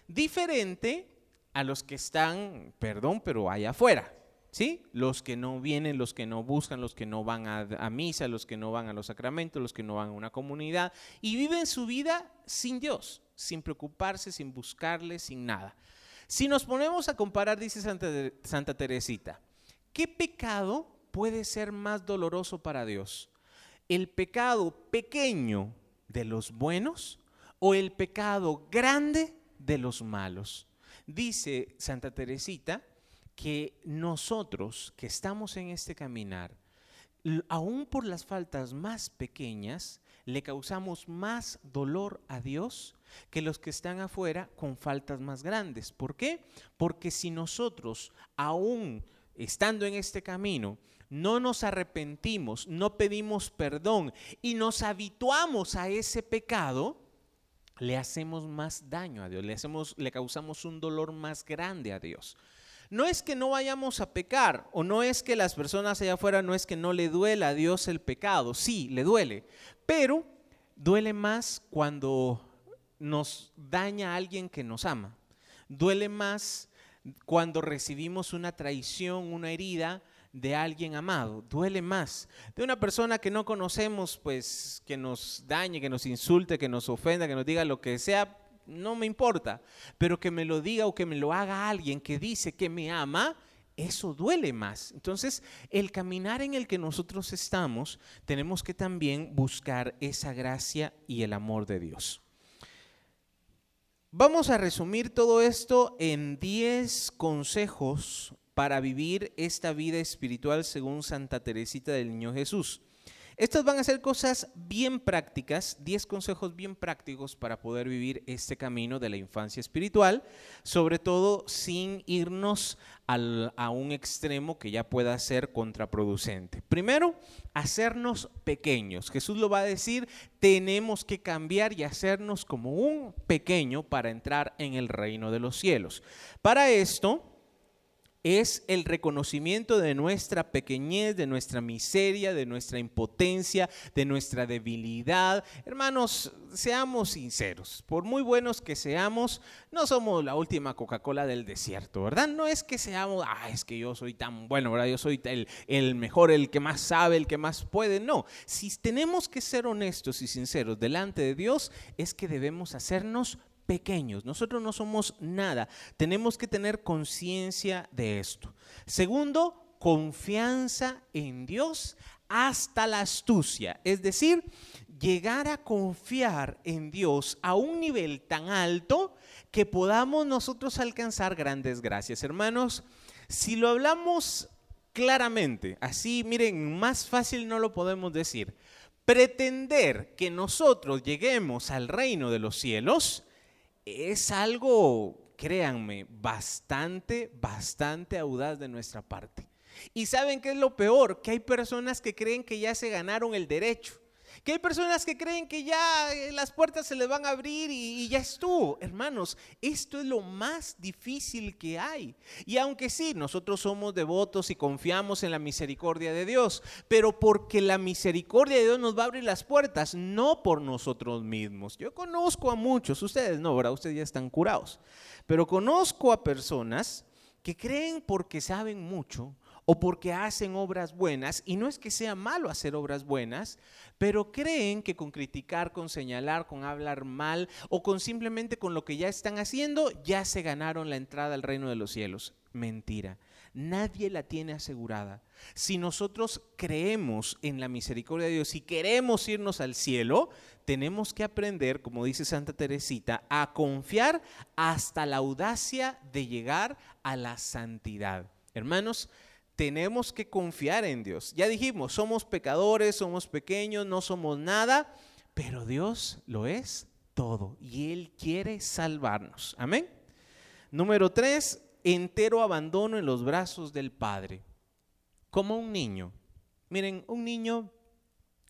A: Diferente a los que están, perdón, pero allá afuera, ¿sí? Los que no vienen, los que no buscan, los que no van a, a, misa, los que no van a los sacramentos, los que no van a una comunidad y viven su vida sin Dios, sin preocuparse, sin buscarle, sin nada. Si nos ponemos a comparar, dice Santa, Santa Teresita, ¿qué pecado puede ser más doloroso para Dios? El pecado pequeño de los buenos o el pecado grande de los malos. Dice Santa Teresita que nosotros que estamos en este caminar, aún por las faltas más pequeñas, le causamos más dolor a Dios que los que están afuera con faltas más grandes. ¿Por qué? Porque si nosotros, aún estando en este camino, no nos arrepentimos, no pedimos perdón y nos habituamos a ese pecado, le hacemos más daño a Dios, le, causamos un dolor más grande a Dios. No es que no vayamos a pecar o no es que las personas allá afuera no es que no le duela a Dios el pecado, sí, le duele, pero duele más cuando nos daña a alguien que nos ama. Duele más cuando recibimos una traición, una herida, de alguien amado, duele más. De una persona que no conocemos, pues que nos dañe, que nos insulte, que nos ofenda, que nos diga lo que sea, no me importa. Pero que me lo diga o que me lo haga alguien que dice que me ama, eso duele más. Entonces, el caminar en el que nosotros estamos, tenemos que también buscar esa gracia y el amor de Dios. Vamos a resumir todo esto en 10 consejos para vivir esta vida espiritual según Santa Teresita del Niño Jesús. Estas van a ser cosas bien prácticas, 10 consejos bien prácticos para poder vivir este camino de la infancia espiritual, sobre todo sin irnos a un extremo que ya pueda ser contraproducente. Primero, hacernos pequeños. Jesús lo va a decir, tenemos que cambiar y hacernos como un pequeño para entrar en el reino de los cielos. Para esto, es el reconocimiento de nuestra pequeñez, de nuestra miseria, de nuestra impotencia, de nuestra debilidad. Hermanos, seamos sinceros, por muy buenos que seamos, no somos la última Coca-Cola del desierto, ¿verdad? No es que seamos, ah, es que yo soy tan bueno, ¿verdad? Yo soy el, el mejor, el que más sabe, el que más puede. No, si tenemos que ser honestos y sinceros delante de Dios, es que debemos hacernos pequeños, nosotros no somos nada. Tenemos que tener conciencia de esto. Segundo, confianza en Dios hasta la astucia, es decir, llegar a confiar en Dios a un nivel tan alto que podamos nosotros alcanzar grandes gracias. Hermanos, si lo hablamos claramente, así miren, más fácil no lo podemos decir. Pretender que nosotros lleguemos al reino de los cielos es algo, créanme, bastante, bastante audaz de nuestra parte. Y saben qué es lo peor, que hay personas que creen que ya se ganaron el derecho que hay personas que creen que ya eh, las puertas se les van a abrir y, ya estuvo. Hermanos, esto es lo más difícil que hay. Y aunque sí, nosotros somos devotos y confiamos en la misericordia de Dios, pero porque la misericordia de Dios nos va a abrir las puertas, no por nosotros mismos. Yo conozco a muchos, ustedes no, ¿verdad? Ustedes ya están curados. Pero conozco a personas que creen porque saben mucho o porque hacen obras buenas, y no es que sea malo hacer obras buenas, pero creen que con criticar, con señalar, con hablar mal o con simplemente con lo que ya están haciendo, ya se ganaron la entrada al reino de los cielos. Mentira. Nadie la tiene asegurada. Si nosotros creemos en la misericordia de Dios y queremos irnos al cielo, tenemos que aprender, como dice Santa Teresita, a confiar hasta la audacia de llegar a la santidad. Hermanos, tenemos que confiar en Dios. Ya dijimos, somos pecadores, somos pequeños, no somos nada, pero Dios lo es todo y Él quiere salvarnos. Amén. Número tres, entero abandono en los brazos del Padre. Como un niño. Miren, un niño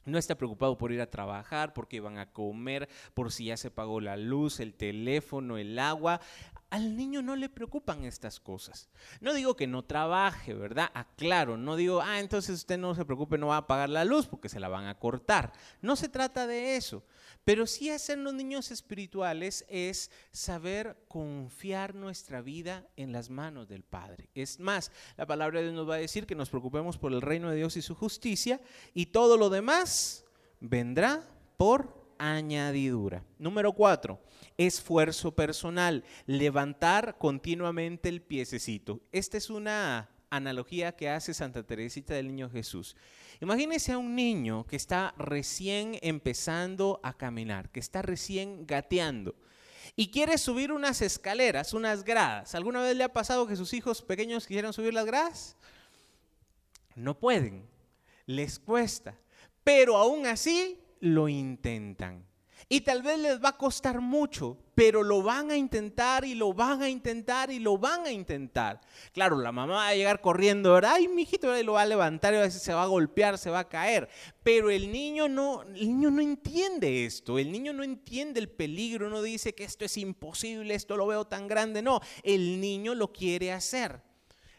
A: no está preocupado por ir a trabajar, porque van a comer, por si ya se pagó la luz, el teléfono, el agua. Al niño no le preocupan estas cosas. No digo que no trabaje, ¿verdad? Aclaro, no digo, ah, entonces usted no se preocupe, no va a pagar la luz porque se la van a cortar. No se trata de eso. Pero sí los niños espirituales es saber confiar nuestra vida en las manos del Padre. Es más, la palabra de Dios nos va a decir que nos preocupemos por el reino de Dios y su justicia y todo lo demás vendrá por añadidura. Número cuatro, esfuerzo personal, levantar continuamente el piececito. Esta es una analogía que hace Santa Teresita del Niño Jesús. Imagínese a un niño que está recién empezando a caminar, que está recién gateando y quiere subir unas escaleras, unas gradas. ¿Alguna vez le ha pasado que sus hijos pequeños quisieran subir las gradas? No pueden, les cuesta, pero aún así lo intentan. Y tal vez les va a costar mucho, pero lo van a intentar y lo van a intentar y lo van a intentar. Claro, la mamá va a llegar corriendo, ¿verdad? Ay, mijito, y lo va a levantar y a veces se va a golpear, se va a caer. Pero el niño no, el niño no entiende esto. El niño no entiende el peligro, no dice que esto es imposible, esto lo veo tan grande. No, el niño lo quiere hacer.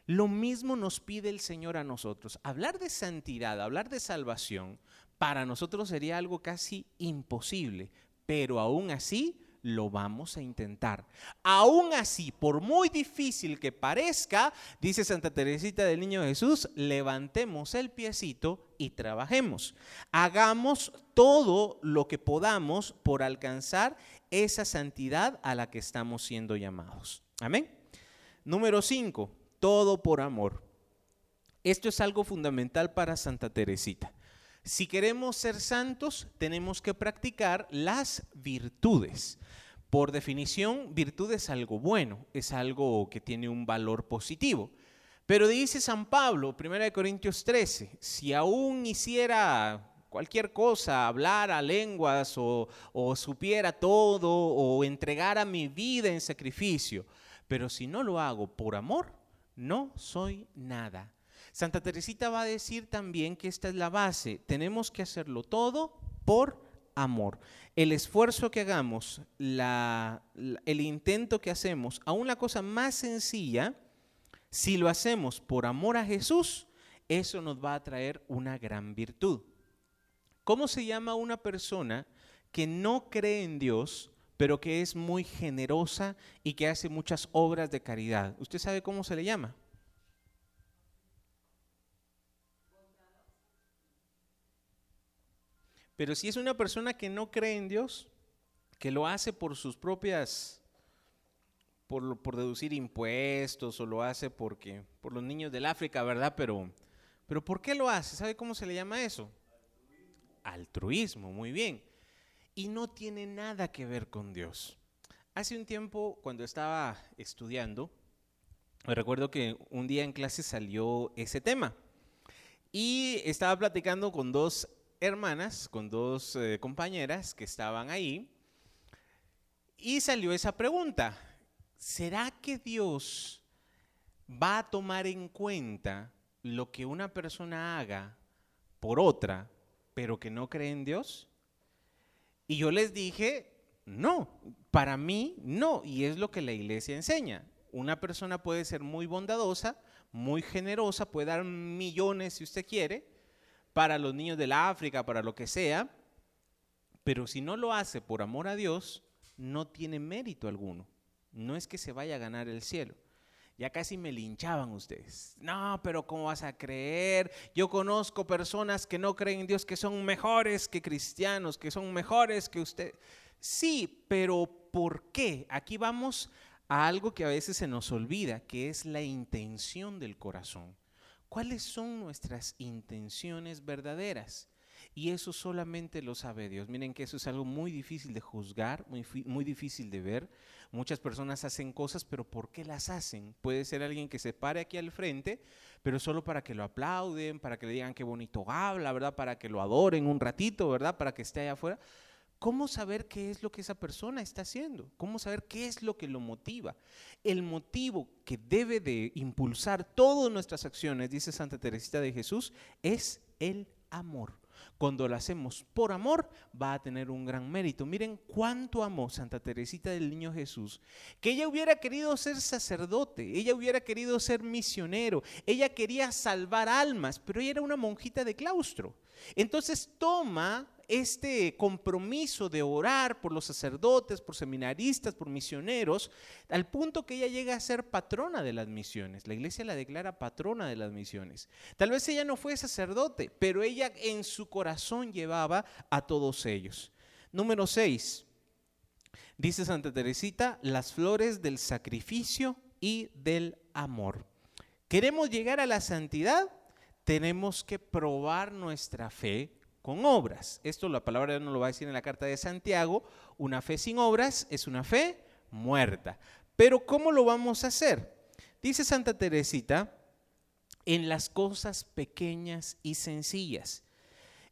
A: Lo mismo nos pide el Señor a nosotros. Hablar de santidad, hablar de salvación, para nosotros sería algo casi imposible, pero aún así lo vamos a intentar. Aún así, por muy difícil que parezca, dice Santa Teresita del Niño Jesús, levantemos el piecito y trabajemos. Hagamos todo lo que podamos por alcanzar esa santidad a la que estamos siendo llamados. Amén. Número 5, todo por amor. Esto es algo fundamental para Santa Teresita. Si queremos ser santos, tenemos que practicar las virtudes. Por definición, virtud es algo bueno, es algo que tiene un valor positivo. Pero dice San Pablo, 1 Corintios 13, si aún hiciera cualquier cosa, hablara lenguas o, o supiera todo o entregara mi vida en sacrificio. Pero si no lo hago por amor, no soy nada. Santa Teresita va a decir también que esta es la base. Tenemos que hacerlo todo por amor. El esfuerzo que hagamos, el intento que hacemos, aún la cosa más sencilla, si lo hacemos por amor a Jesús, eso nos va a traer una gran virtud. ¿Cómo se llama una persona que no cree en Dios, pero que es muy generosa y que hace muchas obras de caridad? ¿Usted sabe cómo se le llama? Pero si es una persona que no cree en Dios, que lo hace por sus propias, por, por deducir impuestos o lo hace porque, por los niños del África, ¿verdad? Pero, pero ¿por qué lo hace? ¿Sabe cómo se le llama eso? Altruismo, muy bien. Y no tiene nada que ver con Dios. Hace un tiempo, cuando estaba estudiando, me recuerdo que un día en clase salió ese tema. Y estaba platicando con dos hermanas, con dos eh, compañeras que estaban ahí, y salió esa pregunta, ¿será que Dios va a tomar en cuenta lo que una persona haga por otra, pero que no cree en Dios? Y yo les dije, no, para mí no, y es lo que la iglesia enseña. Una persona puede ser muy bondadosa, muy generosa, puede dar millones si usted quiere, para los niños del África, para lo que sea, pero si no lo hace por amor a Dios, no tiene mérito alguno. No es que se vaya a ganar el cielo. Ya casi me linchaban ustedes. No, pero ¿cómo vas a creer? Yo conozco personas que no creen en Dios, que son mejores que cristianos, que son mejores que usted. Sí, pero ¿por qué? Aquí vamos a algo que a veces se nos olvida, que es la intención del corazón. ¿Cuáles son nuestras intenciones verdaderas? Y eso solamente lo sabe Dios. Miren que eso es algo muy difícil de juzgar, muy, muy, difícil de ver. Muchas personas hacen cosas, pero ¿por qué las hacen? Puede ser alguien que se pare aquí al frente, pero solo para que lo aplauden, para que le digan qué bonito habla, ¿verdad? Para que lo adoren un ratito, ¿verdad? Para que esté allá afuera. ¿Cómo saber qué es lo que esa persona está haciendo? ¿Cómo saber qué es lo que lo motiva? El motivo que debe de impulsar todas nuestras acciones, dice Santa Teresita de Jesús, es el amor. Cuando lo hacemos por amor, va a tener un gran mérito. Miren cuánto amó Santa Teresita del Niño Jesús, que ella hubiera querido ser sacerdote, ella hubiera querido ser misionero, ella quería salvar almas, pero ella era una monjita de claustro. Entonces toma este compromiso de orar por los sacerdotes, por seminaristas, por misioneros, al punto que ella llega a ser patrona de las misiones. La iglesia la declara patrona de las misiones. Tal vez ella no fue sacerdote, pero ella en su corazón llevaba a todos ellos. Número 6. Dice Santa Teresita, las flores del sacrificio y del amor. ¿Queremos llegar a la santidad? Tenemos que probar nuestra fe con obras. Esto la palabra nos lo va a decir en la carta de Santiago. Una fe sin obras es una fe muerta. Pero ¿cómo lo vamos a hacer? Dice Santa Teresita, en las cosas pequeñas y sencillas.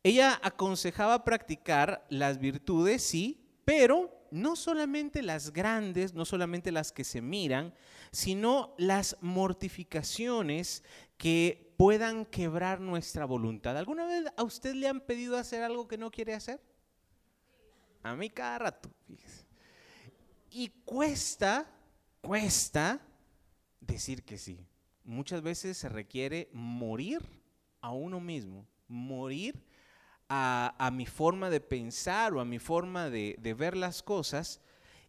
A: Ella aconsejaba practicar las virtudes, sí, pero no solamente las grandes, no solamente las que se miran, sino las mortificaciones que puedan quebrar nuestra voluntad. ¿Alguna vez a usted le han pedido hacer algo que no quiere hacer? A mí cada rato. Y cuesta, cuesta decir que sí. Muchas veces se requiere morir a uno mismo, morir a, mi forma de pensar o a mi forma de, ver las cosas.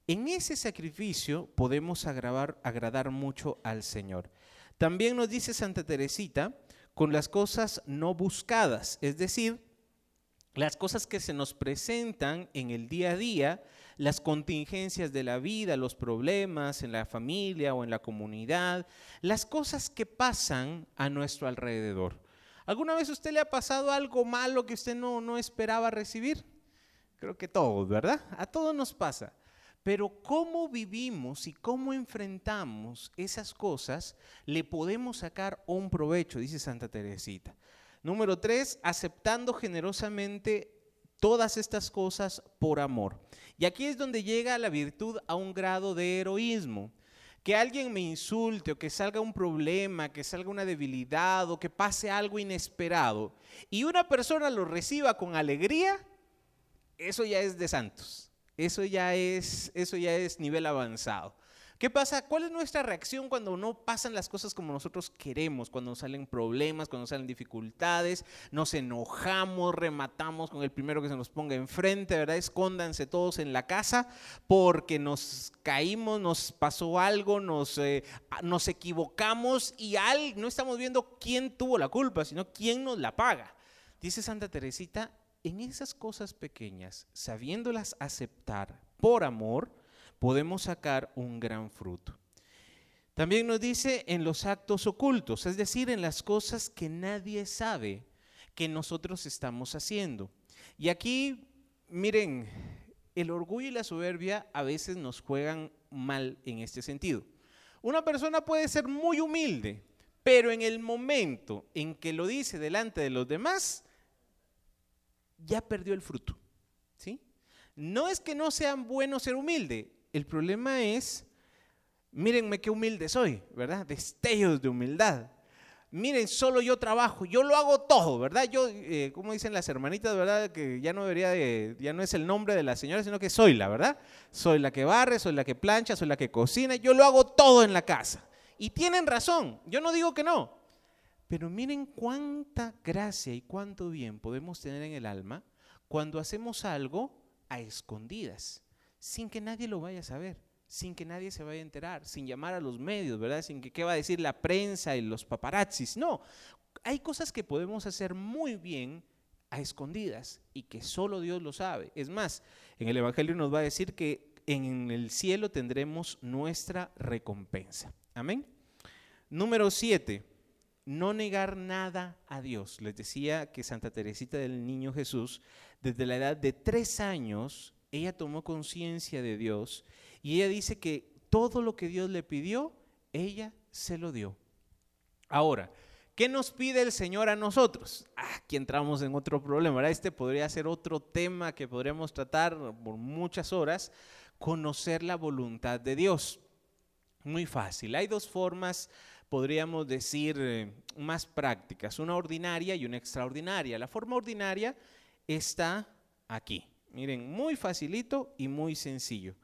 A: En ese sacrificio podemos agradar mucho al Señor. También nos dice Santa Teresita, con las cosas no buscadas, es decir, las cosas que se nos presentan en el día a día, las contingencias de la vida, los problemas en la familia o en la comunidad, las cosas que pasan a nuestro alrededor. ¿Alguna vez a usted le ha pasado algo malo que usted no, no esperaba recibir? Creo que todos, ¿verdad? A todos nos pasa. Pero cómo vivimos y cómo enfrentamos esas cosas, le podemos sacar un provecho, dice Santa Teresita. Número tres, aceptando generosamente todas estas cosas por amor. Y aquí es donde llega la virtud a un grado de heroísmo. Que alguien me insulte o que salga un problema, que salga una debilidad o que pase algo inesperado y una persona lo reciba con alegría, eso ya es de santos. Eso ya es, eso ya es nivel avanzado. ¿Qué pasa? ¿Cuál es nuestra reacción cuando no pasan las cosas como nosotros queremos? Cuando salen problemas, cuando salen dificultades, nos enojamos, rematamos con el primero que se nos ponga enfrente, ¿verdad? Escóndanse todos en la casa porque nos caímos, nos pasó algo, nos, eh, nos equivocamos y al, no estamos viendo quién tuvo la culpa, sino quién nos la paga. Dice Santa Teresita, en esas cosas pequeñas, sabiéndolas aceptar por amor, podemos sacar un gran fruto. También nos dice en los actos ocultos, es decir, en las cosas que nadie sabe que nosotros estamos haciendo. Y aquí, miren, el orgullo y la soberbia a veces nos juegan mal en este sentido. Una persona puede ser muy humilde, pero en el momento en que lo dice delante de los demás, ya perdió el fruto. ¿sí? No es que no sea bueno ser humilde, el problema es, mírenme qué humilde soy, ¿verdad? Destellos de humildad. Miren, solo yo trabajo, yo lo hago todo, ¿verdad? Yo, eh, como dicen las hermanitas, ¿verdad? Que ya no debería de, ya no es el nombre de la señora, sino que soy la, ¿verdad? Soy la que barre, soy la que plancha, soy la que cocina, yo lo hago todo en la casa. Y tienen razón, yo no digo que no, pero miren cuánta gracia y cuánto bien podemos tener en el alma cuando hacemos algo a escondidas sin que nadie lo vaya a saber, sin que nadie se vaya a enterar, sin llamar a los medios, ¿verdad? Sin que qué va a decir la prensa y los paparazzis. No, hay cosas que podemos hacer muy bien a escondidas y que solo Dios lo sabe. Es más, en el Evangelio nos va a decir que en el cielo tendremos nuestra recompensa. Amén. Número siete, no negar nada a Dios. Les decía que Santa Teresita del Niño Jesús, desde la edad de tres años, ella tomó conciencia de Dios y ella dice que todo lo que Dios le pidió, ella se lo dio. Ahora, ¿qué nos pide el Señor a nosotros? Ah, aquí entramos en otro problema. Este podría ser otro tema que podríamos tratar por muchas horas, conocer la voluntad de Dios. Muy fácil. Hay dos formas, podríamos decir, eh, más prácticas, una ordinaria y una extraordinaria. La forma ordinaria está aquí. Miren, muy facilito y muy sencillo.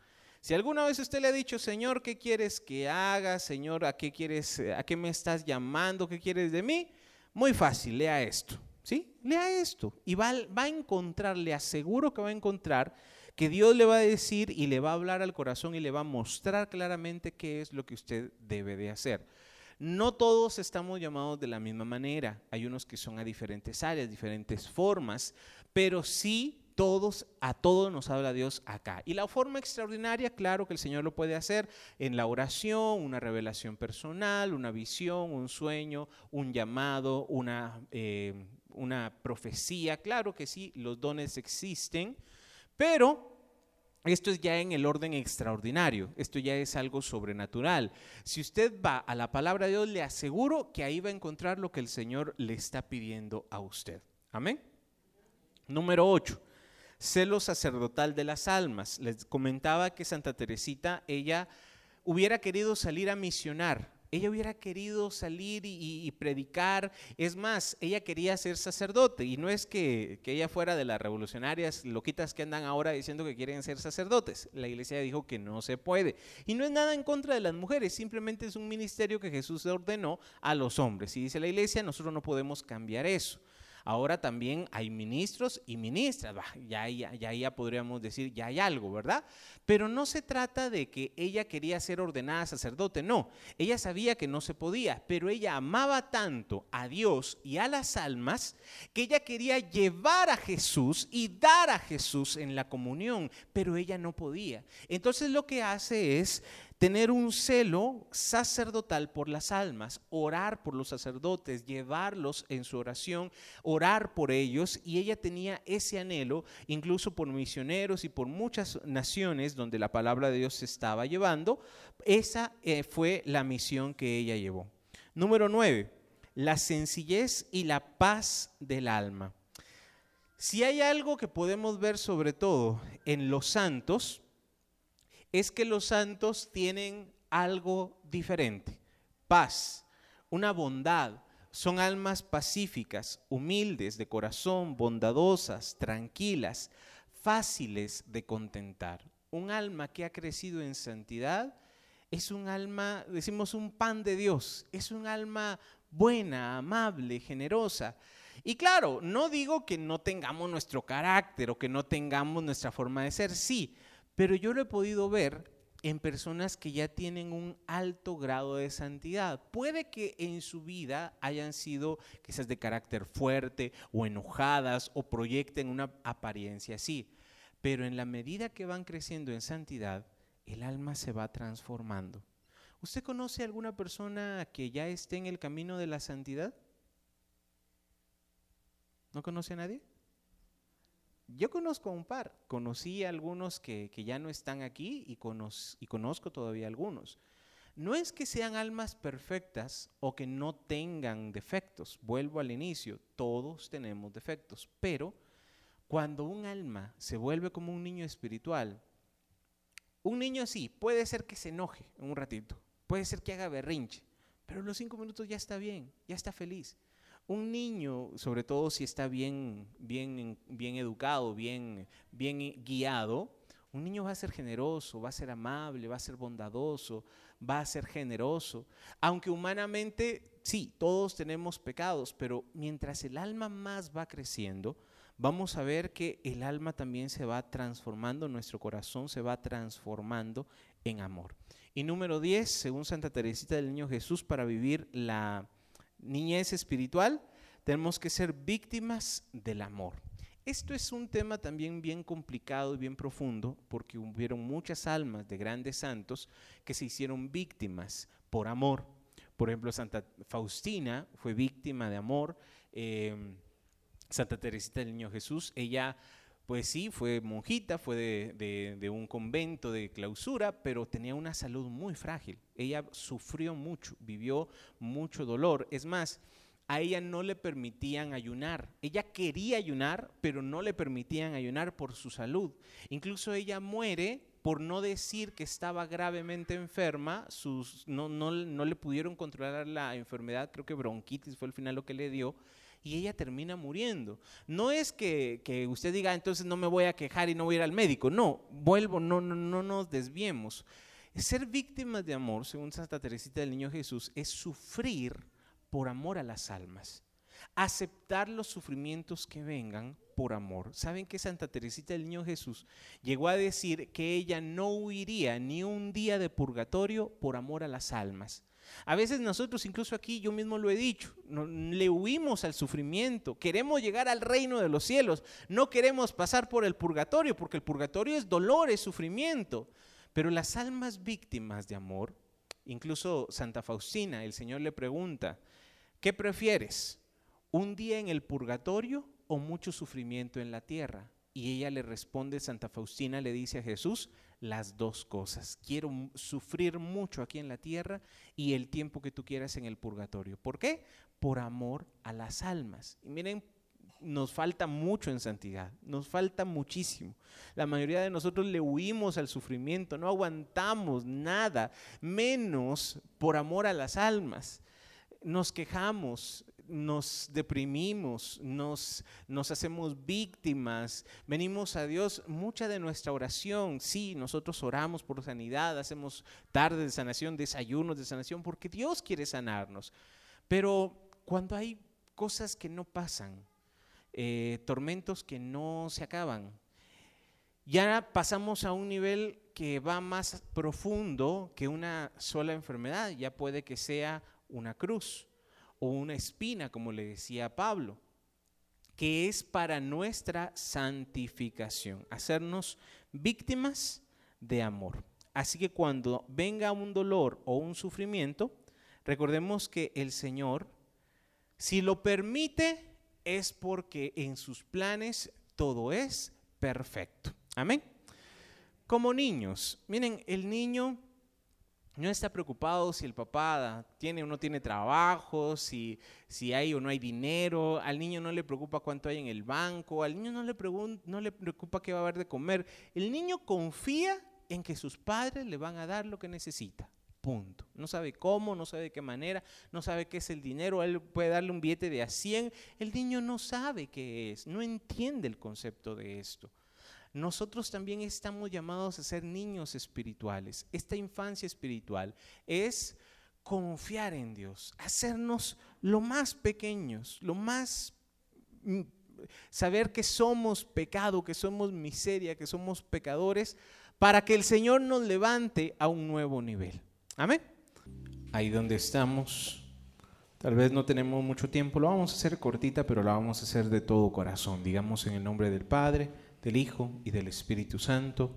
A: Si alguna vez usted le ha dicho, Señor, ¿qué quieres que haga? Señor, ¿a qué quieres, a qué me estás llamando? ¿Qué quieres de mí? Muy fácil, lea esto. ¿Sí? Lea esto. Y va, va a encontrar, le aseguro que va a encontrar que Dios le va a decir y le va a hablar al corazón y le va a mostrar claramente qué es lo que usted debe de hacer. No todos estamos llamados de la misma manera. Hay unos que son a diferentes áreas, diferentes formas, pero sí todos, a todos nos habla Dios acá. Y la forma extraordinaria, claro que el Señor lo puede hacer en la oración, una revelación personal, una visión, un sueño, un llamado, una, eh, una profecía. Claro que sí, los dones existen, pero esto es ya en el orden extraordinario, esto ya es algo sobrenatural. Si usted va a la palabra de Dios, le aseguro que ahí va a encontrar lo que el Señor le está pidiendo a usted. Amén. Número 8 celo sacerdotal de las almas. Les comentaba que Santa Teresita, ella hubiera querido salir a misionar, ella hubiera querido salir y, predicar. Es más, ella quería ser sacerdote. Y no es que, que, ella fuera de las revolucionarias loquitas que andan ahora diciendo que quieren ser sacerdotes. La iglesia dijo que no se puede. Y no es nada en contra de las mujeres, simplemente es un ministerio que Jesús ordenó a los hombres. Y dice la iglesia, nosotros no podemos cambiar eso. Ahora también hay ministros y ministras, ya, ya, ya, ya podríamos decir, ya hay algo, ¿verdad? Pero no se trata de que ella quería ser ordenada sacerdote, no, ella sabía que no se podía, pero ella amaba tanto a Dios y a las almas que ella quería llevar a Jesús y dar a Jesús en la comunión, pero ella no podía. Entonces lo que hace es tener un celo sacerdotal por las almas, orar por los sacerdotes, llevarlos en su oración, orar por ellos. Y ella tenía ese anhelo, incluso por misioneros y por muchas naciones donde la palabra de Dios se estaba llevando. Esa eh, fue la misión que ella llevó. Número nueve, la sencillez y la paz del alma. Si hay algo que podemos ver sobre todo en los santos, es que los santos tienen algo diferente, paz, una bondad. Son almas pacíficas, humildes de corazón, bondadosas, tranquilas, fáciles de contentar. Un alma que ha crecido en santidad es un alma, decimos, un pan de Dios, es un alma buena, amable, generosa. Y claro, no digo que no tengamos nuestro carácter o que no tengamos nuestra forma de ser, sí, pero yo lo he podido ver en personas que ya tienen un alto grado de santidad. Puede que en su vida hayan sido quizás de carácter fuerte o enojadas o proyecten una apariencia así, pero en la medida que van creciendo en santidad, el alma se va transformando. ¿Usted conoce alguna persona que ya esté en el camino de la santidad? ¿No conoce a nadie? Yo conozco un par, conocí a algunos que, ya no están aquí y, y conozco todavía algunos. No es que sean almas perfectas o que no tengan defectos, vuelvo al inicio, todos tenemos defectos, pero cuando un alma se vuelve como un niño espiritual, un niño sí, puede ser que se enoje en un ratito, puede ser que haga berrinche, pero en los cinco minutos ya está bien, ya está feliz. Un niño, sobre todo si está bien, bien, bien educado, bien, bien guiado, un niño va a ser generoso, va a ser amable, va a ser bondadoso, va a ser generoso. Aunque humanamente, sí, todos tenemos pecados, pero mientras el alma más va creciendo, vamos a ver que el alma también se va transformando, nuestro corazón se va transformando en amor. Y número 10, según Santa Teresita del Niño Jesús, para vivir la niñez espiritual, tenemos que ser víctimas del amor. Esto es un tema también bien complicado y bien profundo porque hubieron muchas almas de grandes santos que se hicieron víctimas por amor. Por ejemplo, Santa Faustina fue víctima de amor. Eh, Santa Teresita del Niño Jesús, ella pues sí, fue monjita, fue de, un convento de clausura, pero tenía una salud muy frágil. Ella sufrió mucho, vivió mucho dolor. Es más, a ella no le permitían ayunar. Ella quería ayunar, pero no le permitían ayunar por su salud. Incluso ella muere por no decir que estaba gravemente enferma, sus, no, no, no le pudieron controlar la enfermedad, creo que bronquitis fue al final lo que le dio, y ella termina muriendo. No es que, usted diga, entonces no me voy a quejar y no voy a ir al médico. No, vuelvo, no, no, no nos desviemos. Ser víctimas de amor, según Santa Teresita del Niño Jesús, es sufrir por amor a las almas. Aceptar los sufrimientos que vengan por amor. ¿Saben que Santa Teresita del Niño Jesús llegó a decir que ella no huiría ni un día de purgatorio por amor a las almas? A veces nosotros, incluso aquí, yo mismo lo he dicho, le huimos al sufrimiento, queremos llegar al reino de los cielos, no queremos pasar por el purgatorio, porque el purgatorio es dolor, es sufrimiento. Pero las almas víctimas de amor, incluso Santa Faustina, el Señor le pregunta, ¿qué prefieres? ¿Un día en el purgatorio o mucho sufrimiento en la tierra? Y ella le responde, Santa Faustina le dice a Jesús, las dos cosas. Quiero sufrir mucho aquí en la tierra y el tiempo que tú quieras en el purgatorio. ¿Por qué? Por amor a las almas. Y miren, nos falta mucho en santidad, nos falta muchísimo. La mayoría de nosotros le huimos al sufrimiento, no aguantamos nada, menos por amor a las almas. Nos quejamos, nos deprimimos, nos, nos hacemos víctimas, venimos a Dios, mucha de nuestra oración, sí, nosotros oramos por sanidad, hacemos tardes de sanación, desayunos de sanación, porque Dios quiere sanarnos. Pero cuando hay cosas que no pasan, eh, tormentos que no se acaban, ya pasamos a un nivel que va más profundo que una sola enfermedad, ya puede que sea una cruz o una espina, como le decía Pablo, que es para nuestra santificación, hacernos víctimas de amor. Así que cuando venga un dolor o un sufrimiento, recordemos que el Señor, si lo permite, es porque en sus planes todo es perfecto. Amén. Como niños, miren, el niño no está preocupado si el papá tiene o no tiene trabajo, si, si hay o no hay dinero, al niño no le preocupa cuánto hay en el banco, al niño no le, no le preocupa qué va a haber de comer. El niño confía en que sus padres le van a dar lo que necesita. Punto. No sabe cómo, no sabe de qué manera, no sabe qué es el dinero. Él puede darle un billete de a 100. El niño no sabe qué es, no entiende el concepto de esto nosotros también estamos llamados a ser niños espirituales. Esta infancia espiritual es confiar en Dios, hacernos lo más pequeños, lo más mm, saber que somos pecado, que somos miseria, que somos pecadores, para que el Señor nos levante a un nuevo nivel. Amén. Ahí donde estamos, tal vez no tenemos mucho tiempo, lo vamos a hacer cortita, pero lo vamos a hacer de todo corazón. Digamos en el nombre del Padre del Hijo y del Espíritu Santo.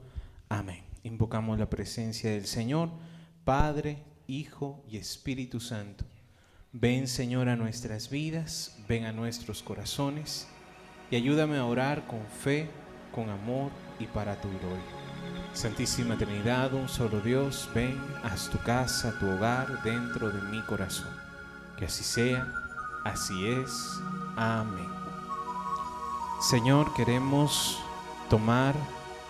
A: Amén. Invocamos la presencia del Señor, Padre, Hijo y Espíritu Santo. Ven Señor a nuestras vidas, ven a nuestros corazones y ayúdame a orar con fe, con amor y para tu gloria. Santísima Trinidad, un solo Dios, ven, haz tu casa, tu hogar dentro de mi corazón. Que así sea, así es. Amén. Señor, queremos tomar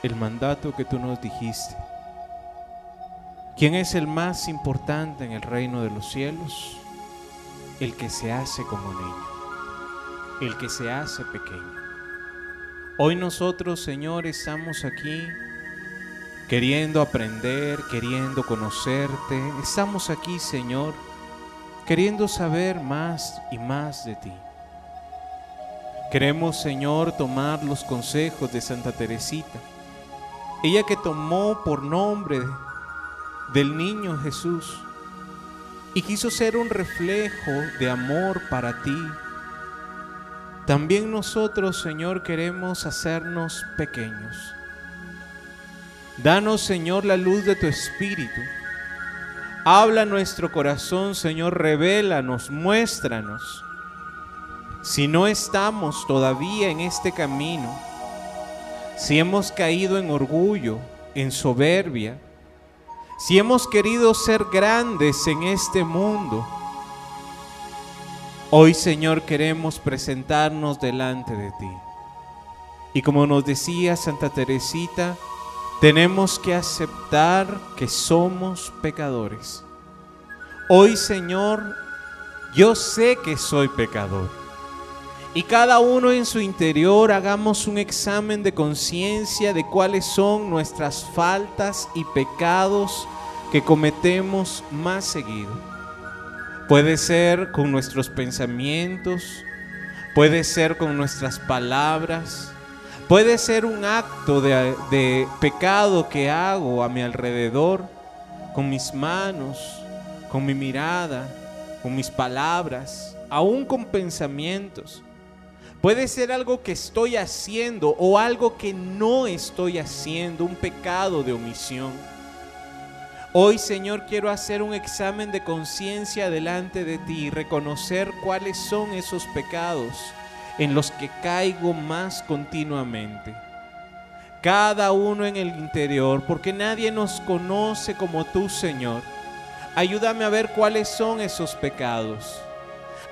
A: el mandato que tú nos dijiste. ¿Quién es el más importante en el reino de los cielos? El que se hace como niño, el que se hace pequeño. Hoy nosotros, Señor, estamos aquí queriendo aprender, queriendo conocerte. Estamos aquí, Señor, queriendo saber más y más de ti. Queremos, Señor, tomar los consejos de Santa Teresita. Ella que tomó por nombre del niño Jesús y quiso ser un reflejo de amor para ti. También nosotros, Señor, queremos hacernos pequeños. Danos, Señor, la luz de tu Espíritu. Habla nuestro corazón, Señor, revélanos, muéstranos si no estamos todavía en este camino, si hemos caído en orgullo, en soberbia, si hemos querido ser grandes en este mundo, hoy Señor queremos presentarnos delante de ti. Y como nos decía Santa Teresita, tenemos que aceptar que somos pecadores. Hoy Señor, yo sé que soy pecador y cada uno en su interior hagamos un examen de conciencia de cuáles son nuestras faltas y pecados que cometemos más seguido. Puede ser con nuestros pensamientos, puede ser con nuestras palabras, puede ser un acto de, pecado que hago a mi alrededor, con mis manos, con mi mirada, con mis palabras, aún con pensamientos. Puede ser algo que estoy haciendo o algo que no estoy haciendo, un pecado de omisión. Hoy, Señor, quiero hacer un examen de conciencia delante de ti y reconocer cuáles son esos pecados en los que caigo más continuamente. Cada uno en el interior, porque nadie nos conoce como tú, Señor. Ayúdame a ver cuáles son esos pecados.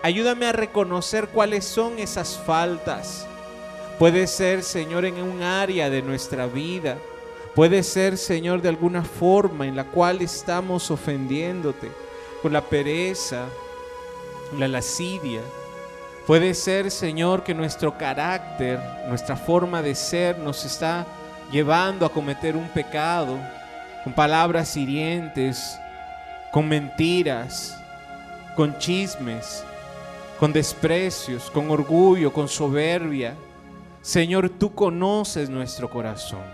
A: Ayúdame a reconocer cuáles son esas faltas. Puede ser, Señor, en un área de nuestra vida. Puede ser, Señor, de alguna forma en la cual estamos ofendiéndote, con la pereza, la lascivia. Puede ser, Señor, que nuestro carácter, nuestra forma de ser nos está llevando a cometer un pecado, con palabras hirientes, con mentiras, con chismes, con desprecios, con orgullo, con soberbia. Señor, tú conoces nuestro corazón.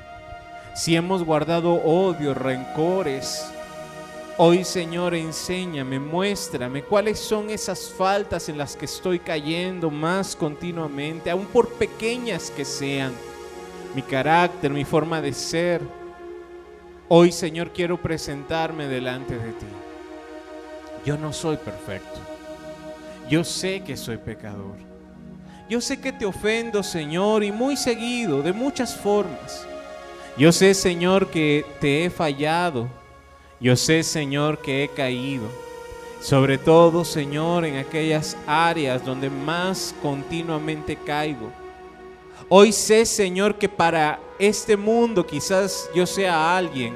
A: Si hemos guardado odio, rencores, hoy Señor enséñame, muéstrame cuáles son esas faltas en las que estoy cayendo más continuamente, aun por pequeñas que sean. Mi carácter, mi forma de ser. Hoy Señor quiero presentarme delante de ti. Yo no soy perfecto. Yo sé que soy pecador. Yo sé que te ofendo, Señor, y muy seguido, de muchas formas. Yo sé, Señor, que te he fallado Yo sé, Señor, que he caído. Sobre todo, Señor, en aquellas áreas donde más continuamente caigo. Hoy sé, Señor, que para este mundo quizás yo sea alguien,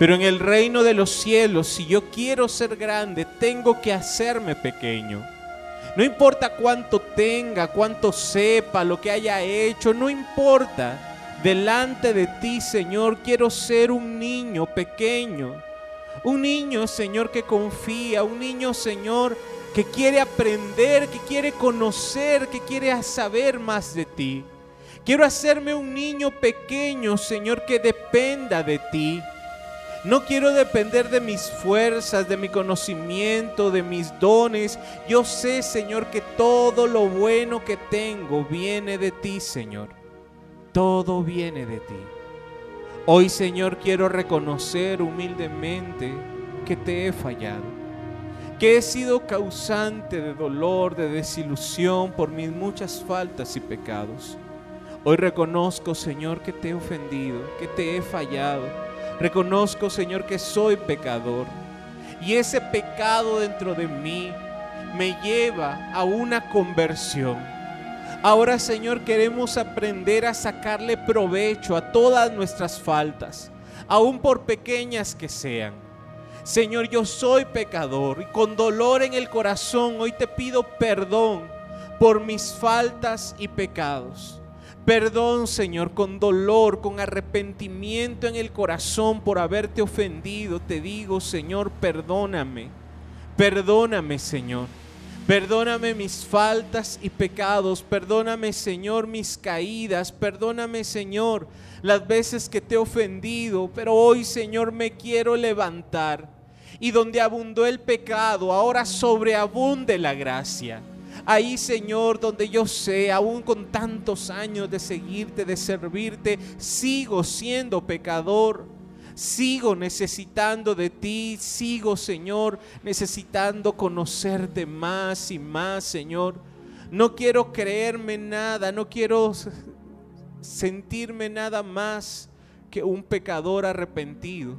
A: pero en el reino de los cielos, si yo quiero ser grande, tengo que hacerme pequeño. No importa cuánto tenga, cuánto sepa, lo que haya hecho, no importa. Delante de ti, Señor, quiero ser un niño pequeño. Un niño, Señor, que confía. Un niño, Señor, que quiere aprender, que quiere conocer, que quiere saber más de ti. Quiero hacerme un niño pequeño, Señor, que dependa de ti. No quiero depender de mis fuerzas, de mi conocimiento, de mis dones. Yo sé, Señor, que todo lo bueno que tengo viene de ti, Señor. Todo viene de ti. Hoy, Señor, quiero reconocer humildemente que te he fallado, que he sido causante de dolor, de desilusión por mis muchas faltas y pecados. Hoy reconozco, Señor, que te he ofendido, que te he fallado Reconozco, Señor, que soy pecador. Y ese pecado dentro de mí me lleva a una conversión. Ahora, Señor, queremos aprender a sacarle provecho a todas nuestras faltas, aun por pequeñas que sean. Señor, yo soy pecador y con dolor en el corazón hoy te pido perdón por mis faltas y pecados. Perdón, Señor, con dolor, con arrepentimiento en el corazón por haberte ofendido. Te digo, Señor, perdóname. Perdóname, Señor. Perdóname mis faltas y pecados. Perdóname, Señor, mis caídas. Perdóname, Señor, las veces que te he ofendido. Pero hoy, Señor, me quiero levantar. Y donde abundó el pecado, ahora sobreabunde la gracia. Ahí, Señor, donde yo sé, aún con tantos años de seguirte, de servirte, sigo siendo pecador. Sigo necesitando de ti, sigo, Señor, necesitando conocerte más y más, Señor. No quiero creerme nada, no quiero sentirme nada más que un pecador arrepentido,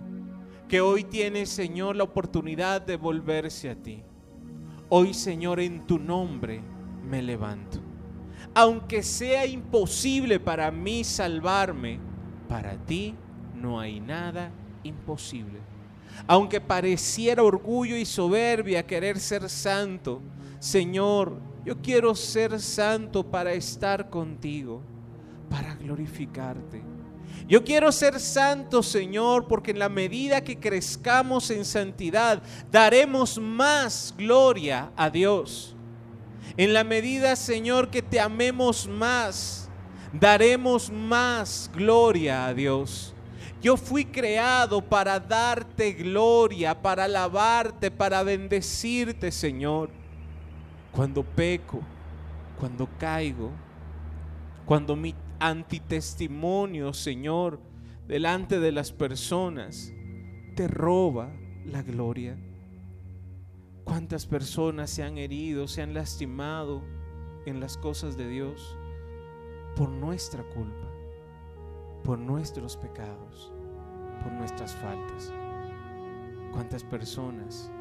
A: que hoy tiene, Señor, la oportunidad de volverse a ti. Hoy, Señor, en tu nombre me levanto. Aunque sea imposible para mí salvarme, para ti no hay nada imposible. Aunque pareciera orgullo y soberbia querer ser santo, Señor, yo quiero ser santo para estar contigo, para glorificarte. Yo quiero ser santo, Señor, porque en la medida que crezcamos en santidad, daremos más gloria a Dios. En la medida, Señor, que te amemos más, daremos más gloria a Dios. Yo fui creado para darte gloria, para alabarte, para bendecirte, Señor. Cuando peco, cuando caigo, cuando mi antitestimonio, Señor, delante de las personas, te roba la gloria. ¿Cuántas personas se han herido, se han lastimado en las cosas de Dios por nuestra culpa, por nuestros pecados, por nuestras faltas? ¿Cuántas personas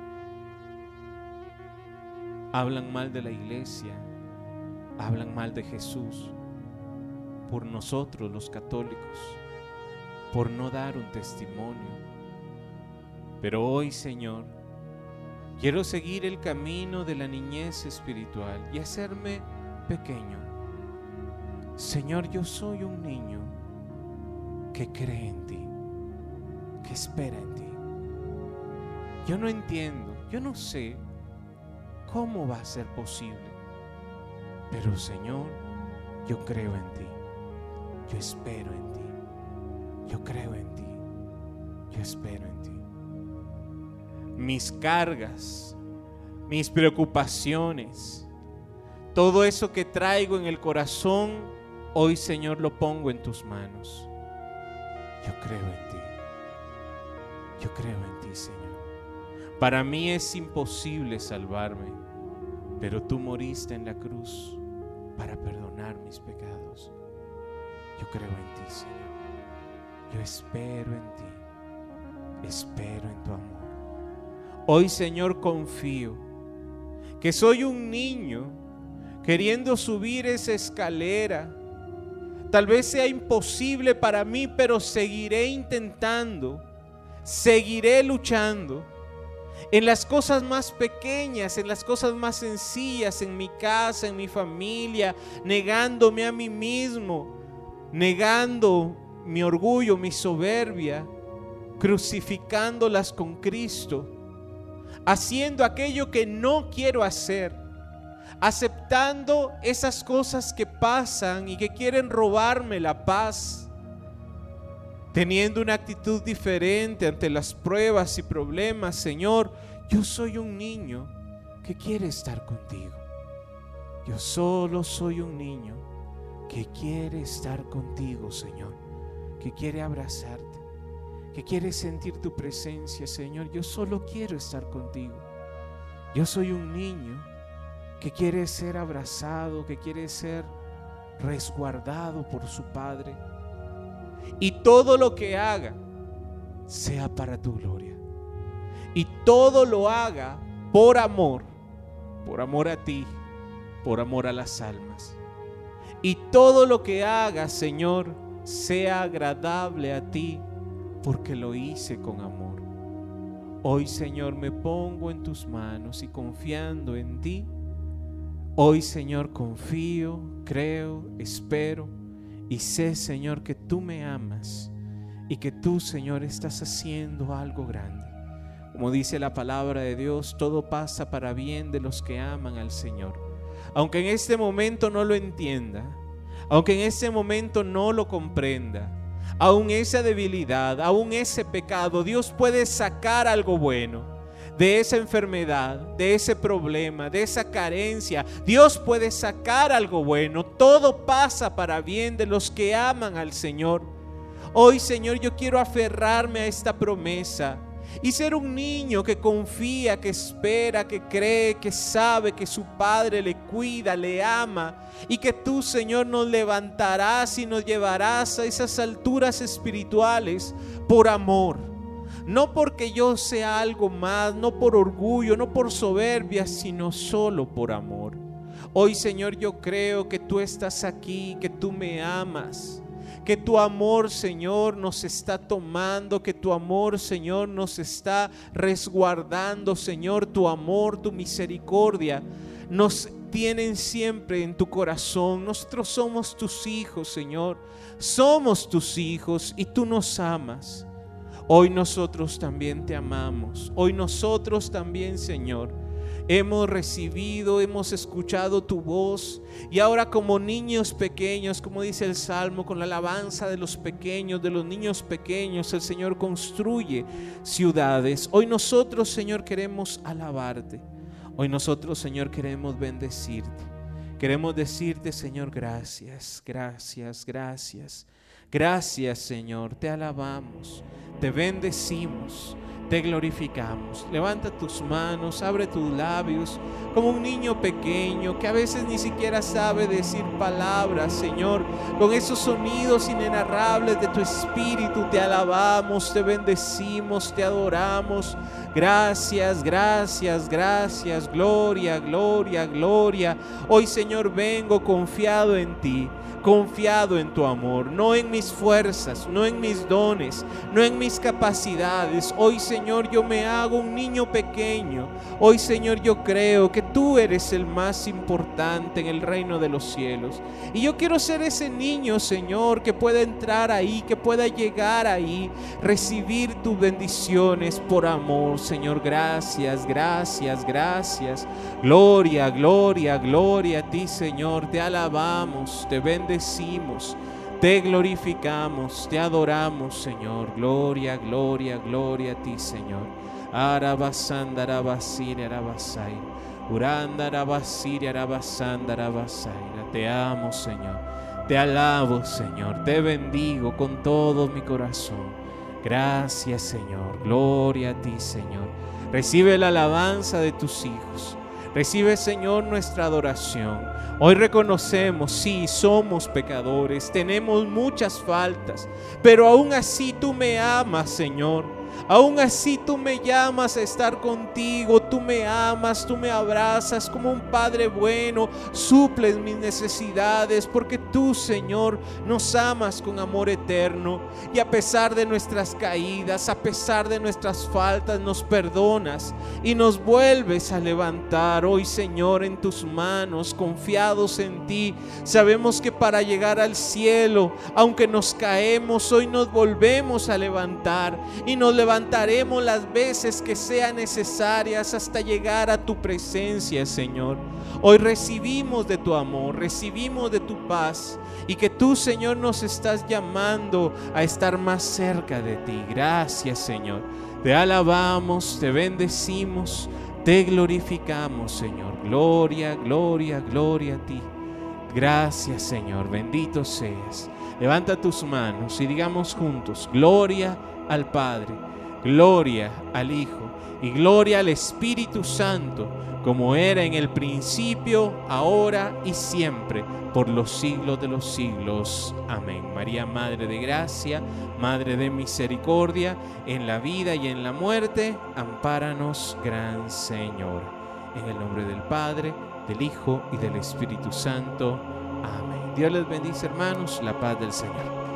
A: hablan mal de la iglesia, hablan mal de Jesús? Por nosotros los católicos, por no dar un testimonio. Pero hoy, Señor, quiero seguir el camino de la niñez espiritual y hacerme pequeño. Señor, yo soy un niño que cree en ti, que espera en ti. Yo no entiendo, yo no sé cómo va a ser posible, pero Señor, yo creo en ti. Yo espero en ti. Yo creo en ti. Yo espero en ti. Mis cargas, mis preocupaciones, todo eso que traigo en el corazón, hoy Señor lo pongo en tus manos. Yo creo en ti. Yo creo en ti, Señor. Para mí es imposible salvarme, pero tú moriste en la cruz para perdonar mis pecados. Yo creo en ti, Señor. Yo espero en ti. Espero en tu amor. Hoy, Señor, confío que soy un niño queriendo subir esa escalera. Tal vez sea imposible para mí, pero seguiré intentando, seguiré luchando en las cosas más pequeñas, en las cosas más sencillas, en mi casa, en mi familia, negándome a mí mismo, negando mi orgullo, mi soberbia, crucificándolas con Cristo, haciendo aquello que no quiero hacer, aceptando esas cosas que pasan y que quieren robarme la paz teniendo una actitud diferente ante las pruebas y problemas, Señor, yo soy un niño que quiere estar contigo. Yo solo soy un niño que quiere estar contigo, Señor, que quiere abrazarte, que quiere sentir tu presencia, Señor. Yo solo quiero estar contigo. Yo soy un niño que quiere ser abrazado, que quiere ser resguardado por su Padre y todo lo que haga sea para tu gloria. Y todo lo haga por amor, por amor a ti, por amor a las almas. Y todo lo que haga, Señor, sea agradable a ti, porque lo hice con amor. Hoy, Señor, me pongo en tus manos y confiando en ti. Hoy, Señor, confío, creo, espero y sé, Señor, que tú me amas y que tú, Señor, estás haciendo algo grande. Como dice la palabra de Dios, todo pasa para bien de los que aman al Señor. Aunque en este momento no lo entienda, aunque en este momento no lo comprenda, aún esa debilidad, aún ese pecado, Dios puede sacar algo bueno de esa enfermedad, de ese problema, de esa carencia. Dios puede sacar algo bueno. Todo pasa para bien de los que aman al Señor. Hoy, Señor, yo quiero aferrarme a esta promesa y ser un niño que confía, que espera, que cree, que sabe que su Padre le cuida, le ama y que tú, Señor, nos levantarás y nos llevarás a esas alturas espirituales por amor no porque yo sea algo más, no por orgullo, no por soberbia, sino solo por amor. Hoy Señor yo creo que tú estás aquí, que tú me amas, que tu amor Señor nos está tomando, que tu amor Señor nos está resguardando, Señor, tu amor, tu misericordia nos tienen siempre en tu corazón. Nosotros somos tus hijos, Señor. Somos tus hijos y tú nos amas. Hoy nosotros también te amamos. Hoy nosotros también, Señor, hemos recibido, hemos escuchado tu voz y ahora como niños pequeños, como dice el Salmo, con la alabanza de los pequeños, de los niños pequeños, el Señor construye ciudades. Hoy nosotros, Señor, queremos alabarte. Hoy nosotros, Señor, queremos bendecirte. Queremos decirte, Señor, gracias, gracias, gracias. Gracias, Señor, te alabamos te bendecimos, te glorificamos. Levanta tus manos, abre tus labios, como un niño pequeño que a veces ni siquiera sabe decir palabras, Señor. Con esos sonidos inenarrables de tu espíritu te alabamos, te bendecimos, te adoramos. Gracias, gracias, gracias. Gloria, gloria, gloria. Hoy, Señor, vengo confiado en ti confiado en tu amor, no en mis fuerzas, no en mis dones, no en mis capacidades. Hoy Señor yo me hago un niño pequeño. Hoy Señor yo creo que tú eres el más importante en el reino de los cielos. Y yo quiero ser ese niño Señor que pueda entrar ahí, que pueda llegar ahí, recibir tus bendiciones por amor. Señor, gracias, gracias, gracias. Gloria, gloria, gloria a ti Señor. Te alabamos, te bendecimos decimos, te glorificamos, te adoramos, Señor. Gloria, gloria, gloria a ti, Señor. Arabasanda, arabasai. Uranda, arabasanda. Te amo, Señor. Te alabo, Señor. Te bendigo con todo mi corazón. Gracias, Señor. Gloria a ti, Señor. Recibe la alabanza de tus hijos. Recibe, Señor, nuestra adoración. Hoy reconocemos, sí, somos pecadores, tenemos muchas faltas, pero aún así tú me amas, Señor. Aún así tú me llamas a estar contigo, tú me amas, tú me abrazas como un Padre bueno, suples mis necesidades, porque tú, Señor, nos amas con amor eterno. Y a pesar de nuestras caídas, a pesar de nuestras faltas, nos perdonas y nos vuelves a levantar hoy, Señor, en tus manos, confiados en ti. Sabemos que para llegar al cielo, aunque nos caemos, hoy nos volvemos a levantar y nos levantaremos las veces que sean necesarias hasta llegar a tu presencia, Señor. Hoy recibimos de tu amor, recibimos de tu paz y que tú, Señor, nos estás llamando a estar más cerca de ti. Gracias, Señor. Te alabamos, te bendecimos, te glorificamos, Señor. Gloria, gloria, gloria a ti. Gracias, Señor. Bendito seas. Levanta tus manos y digamos juntos, gloria al Padre gloria al Hijo y gloria al Espíritu Santo, como era en el principio, ahora y siempre, por los siglos de los siglos. Amén. María, Madre de Gracia, Madre de Misericordia, en la vida y en la muerte, ampáranos, Gran Señor. En el nombre del Padre, del Hijo y del Espíritu Santo. Amén. Dios les bendice, hermanos, la paz del Señor.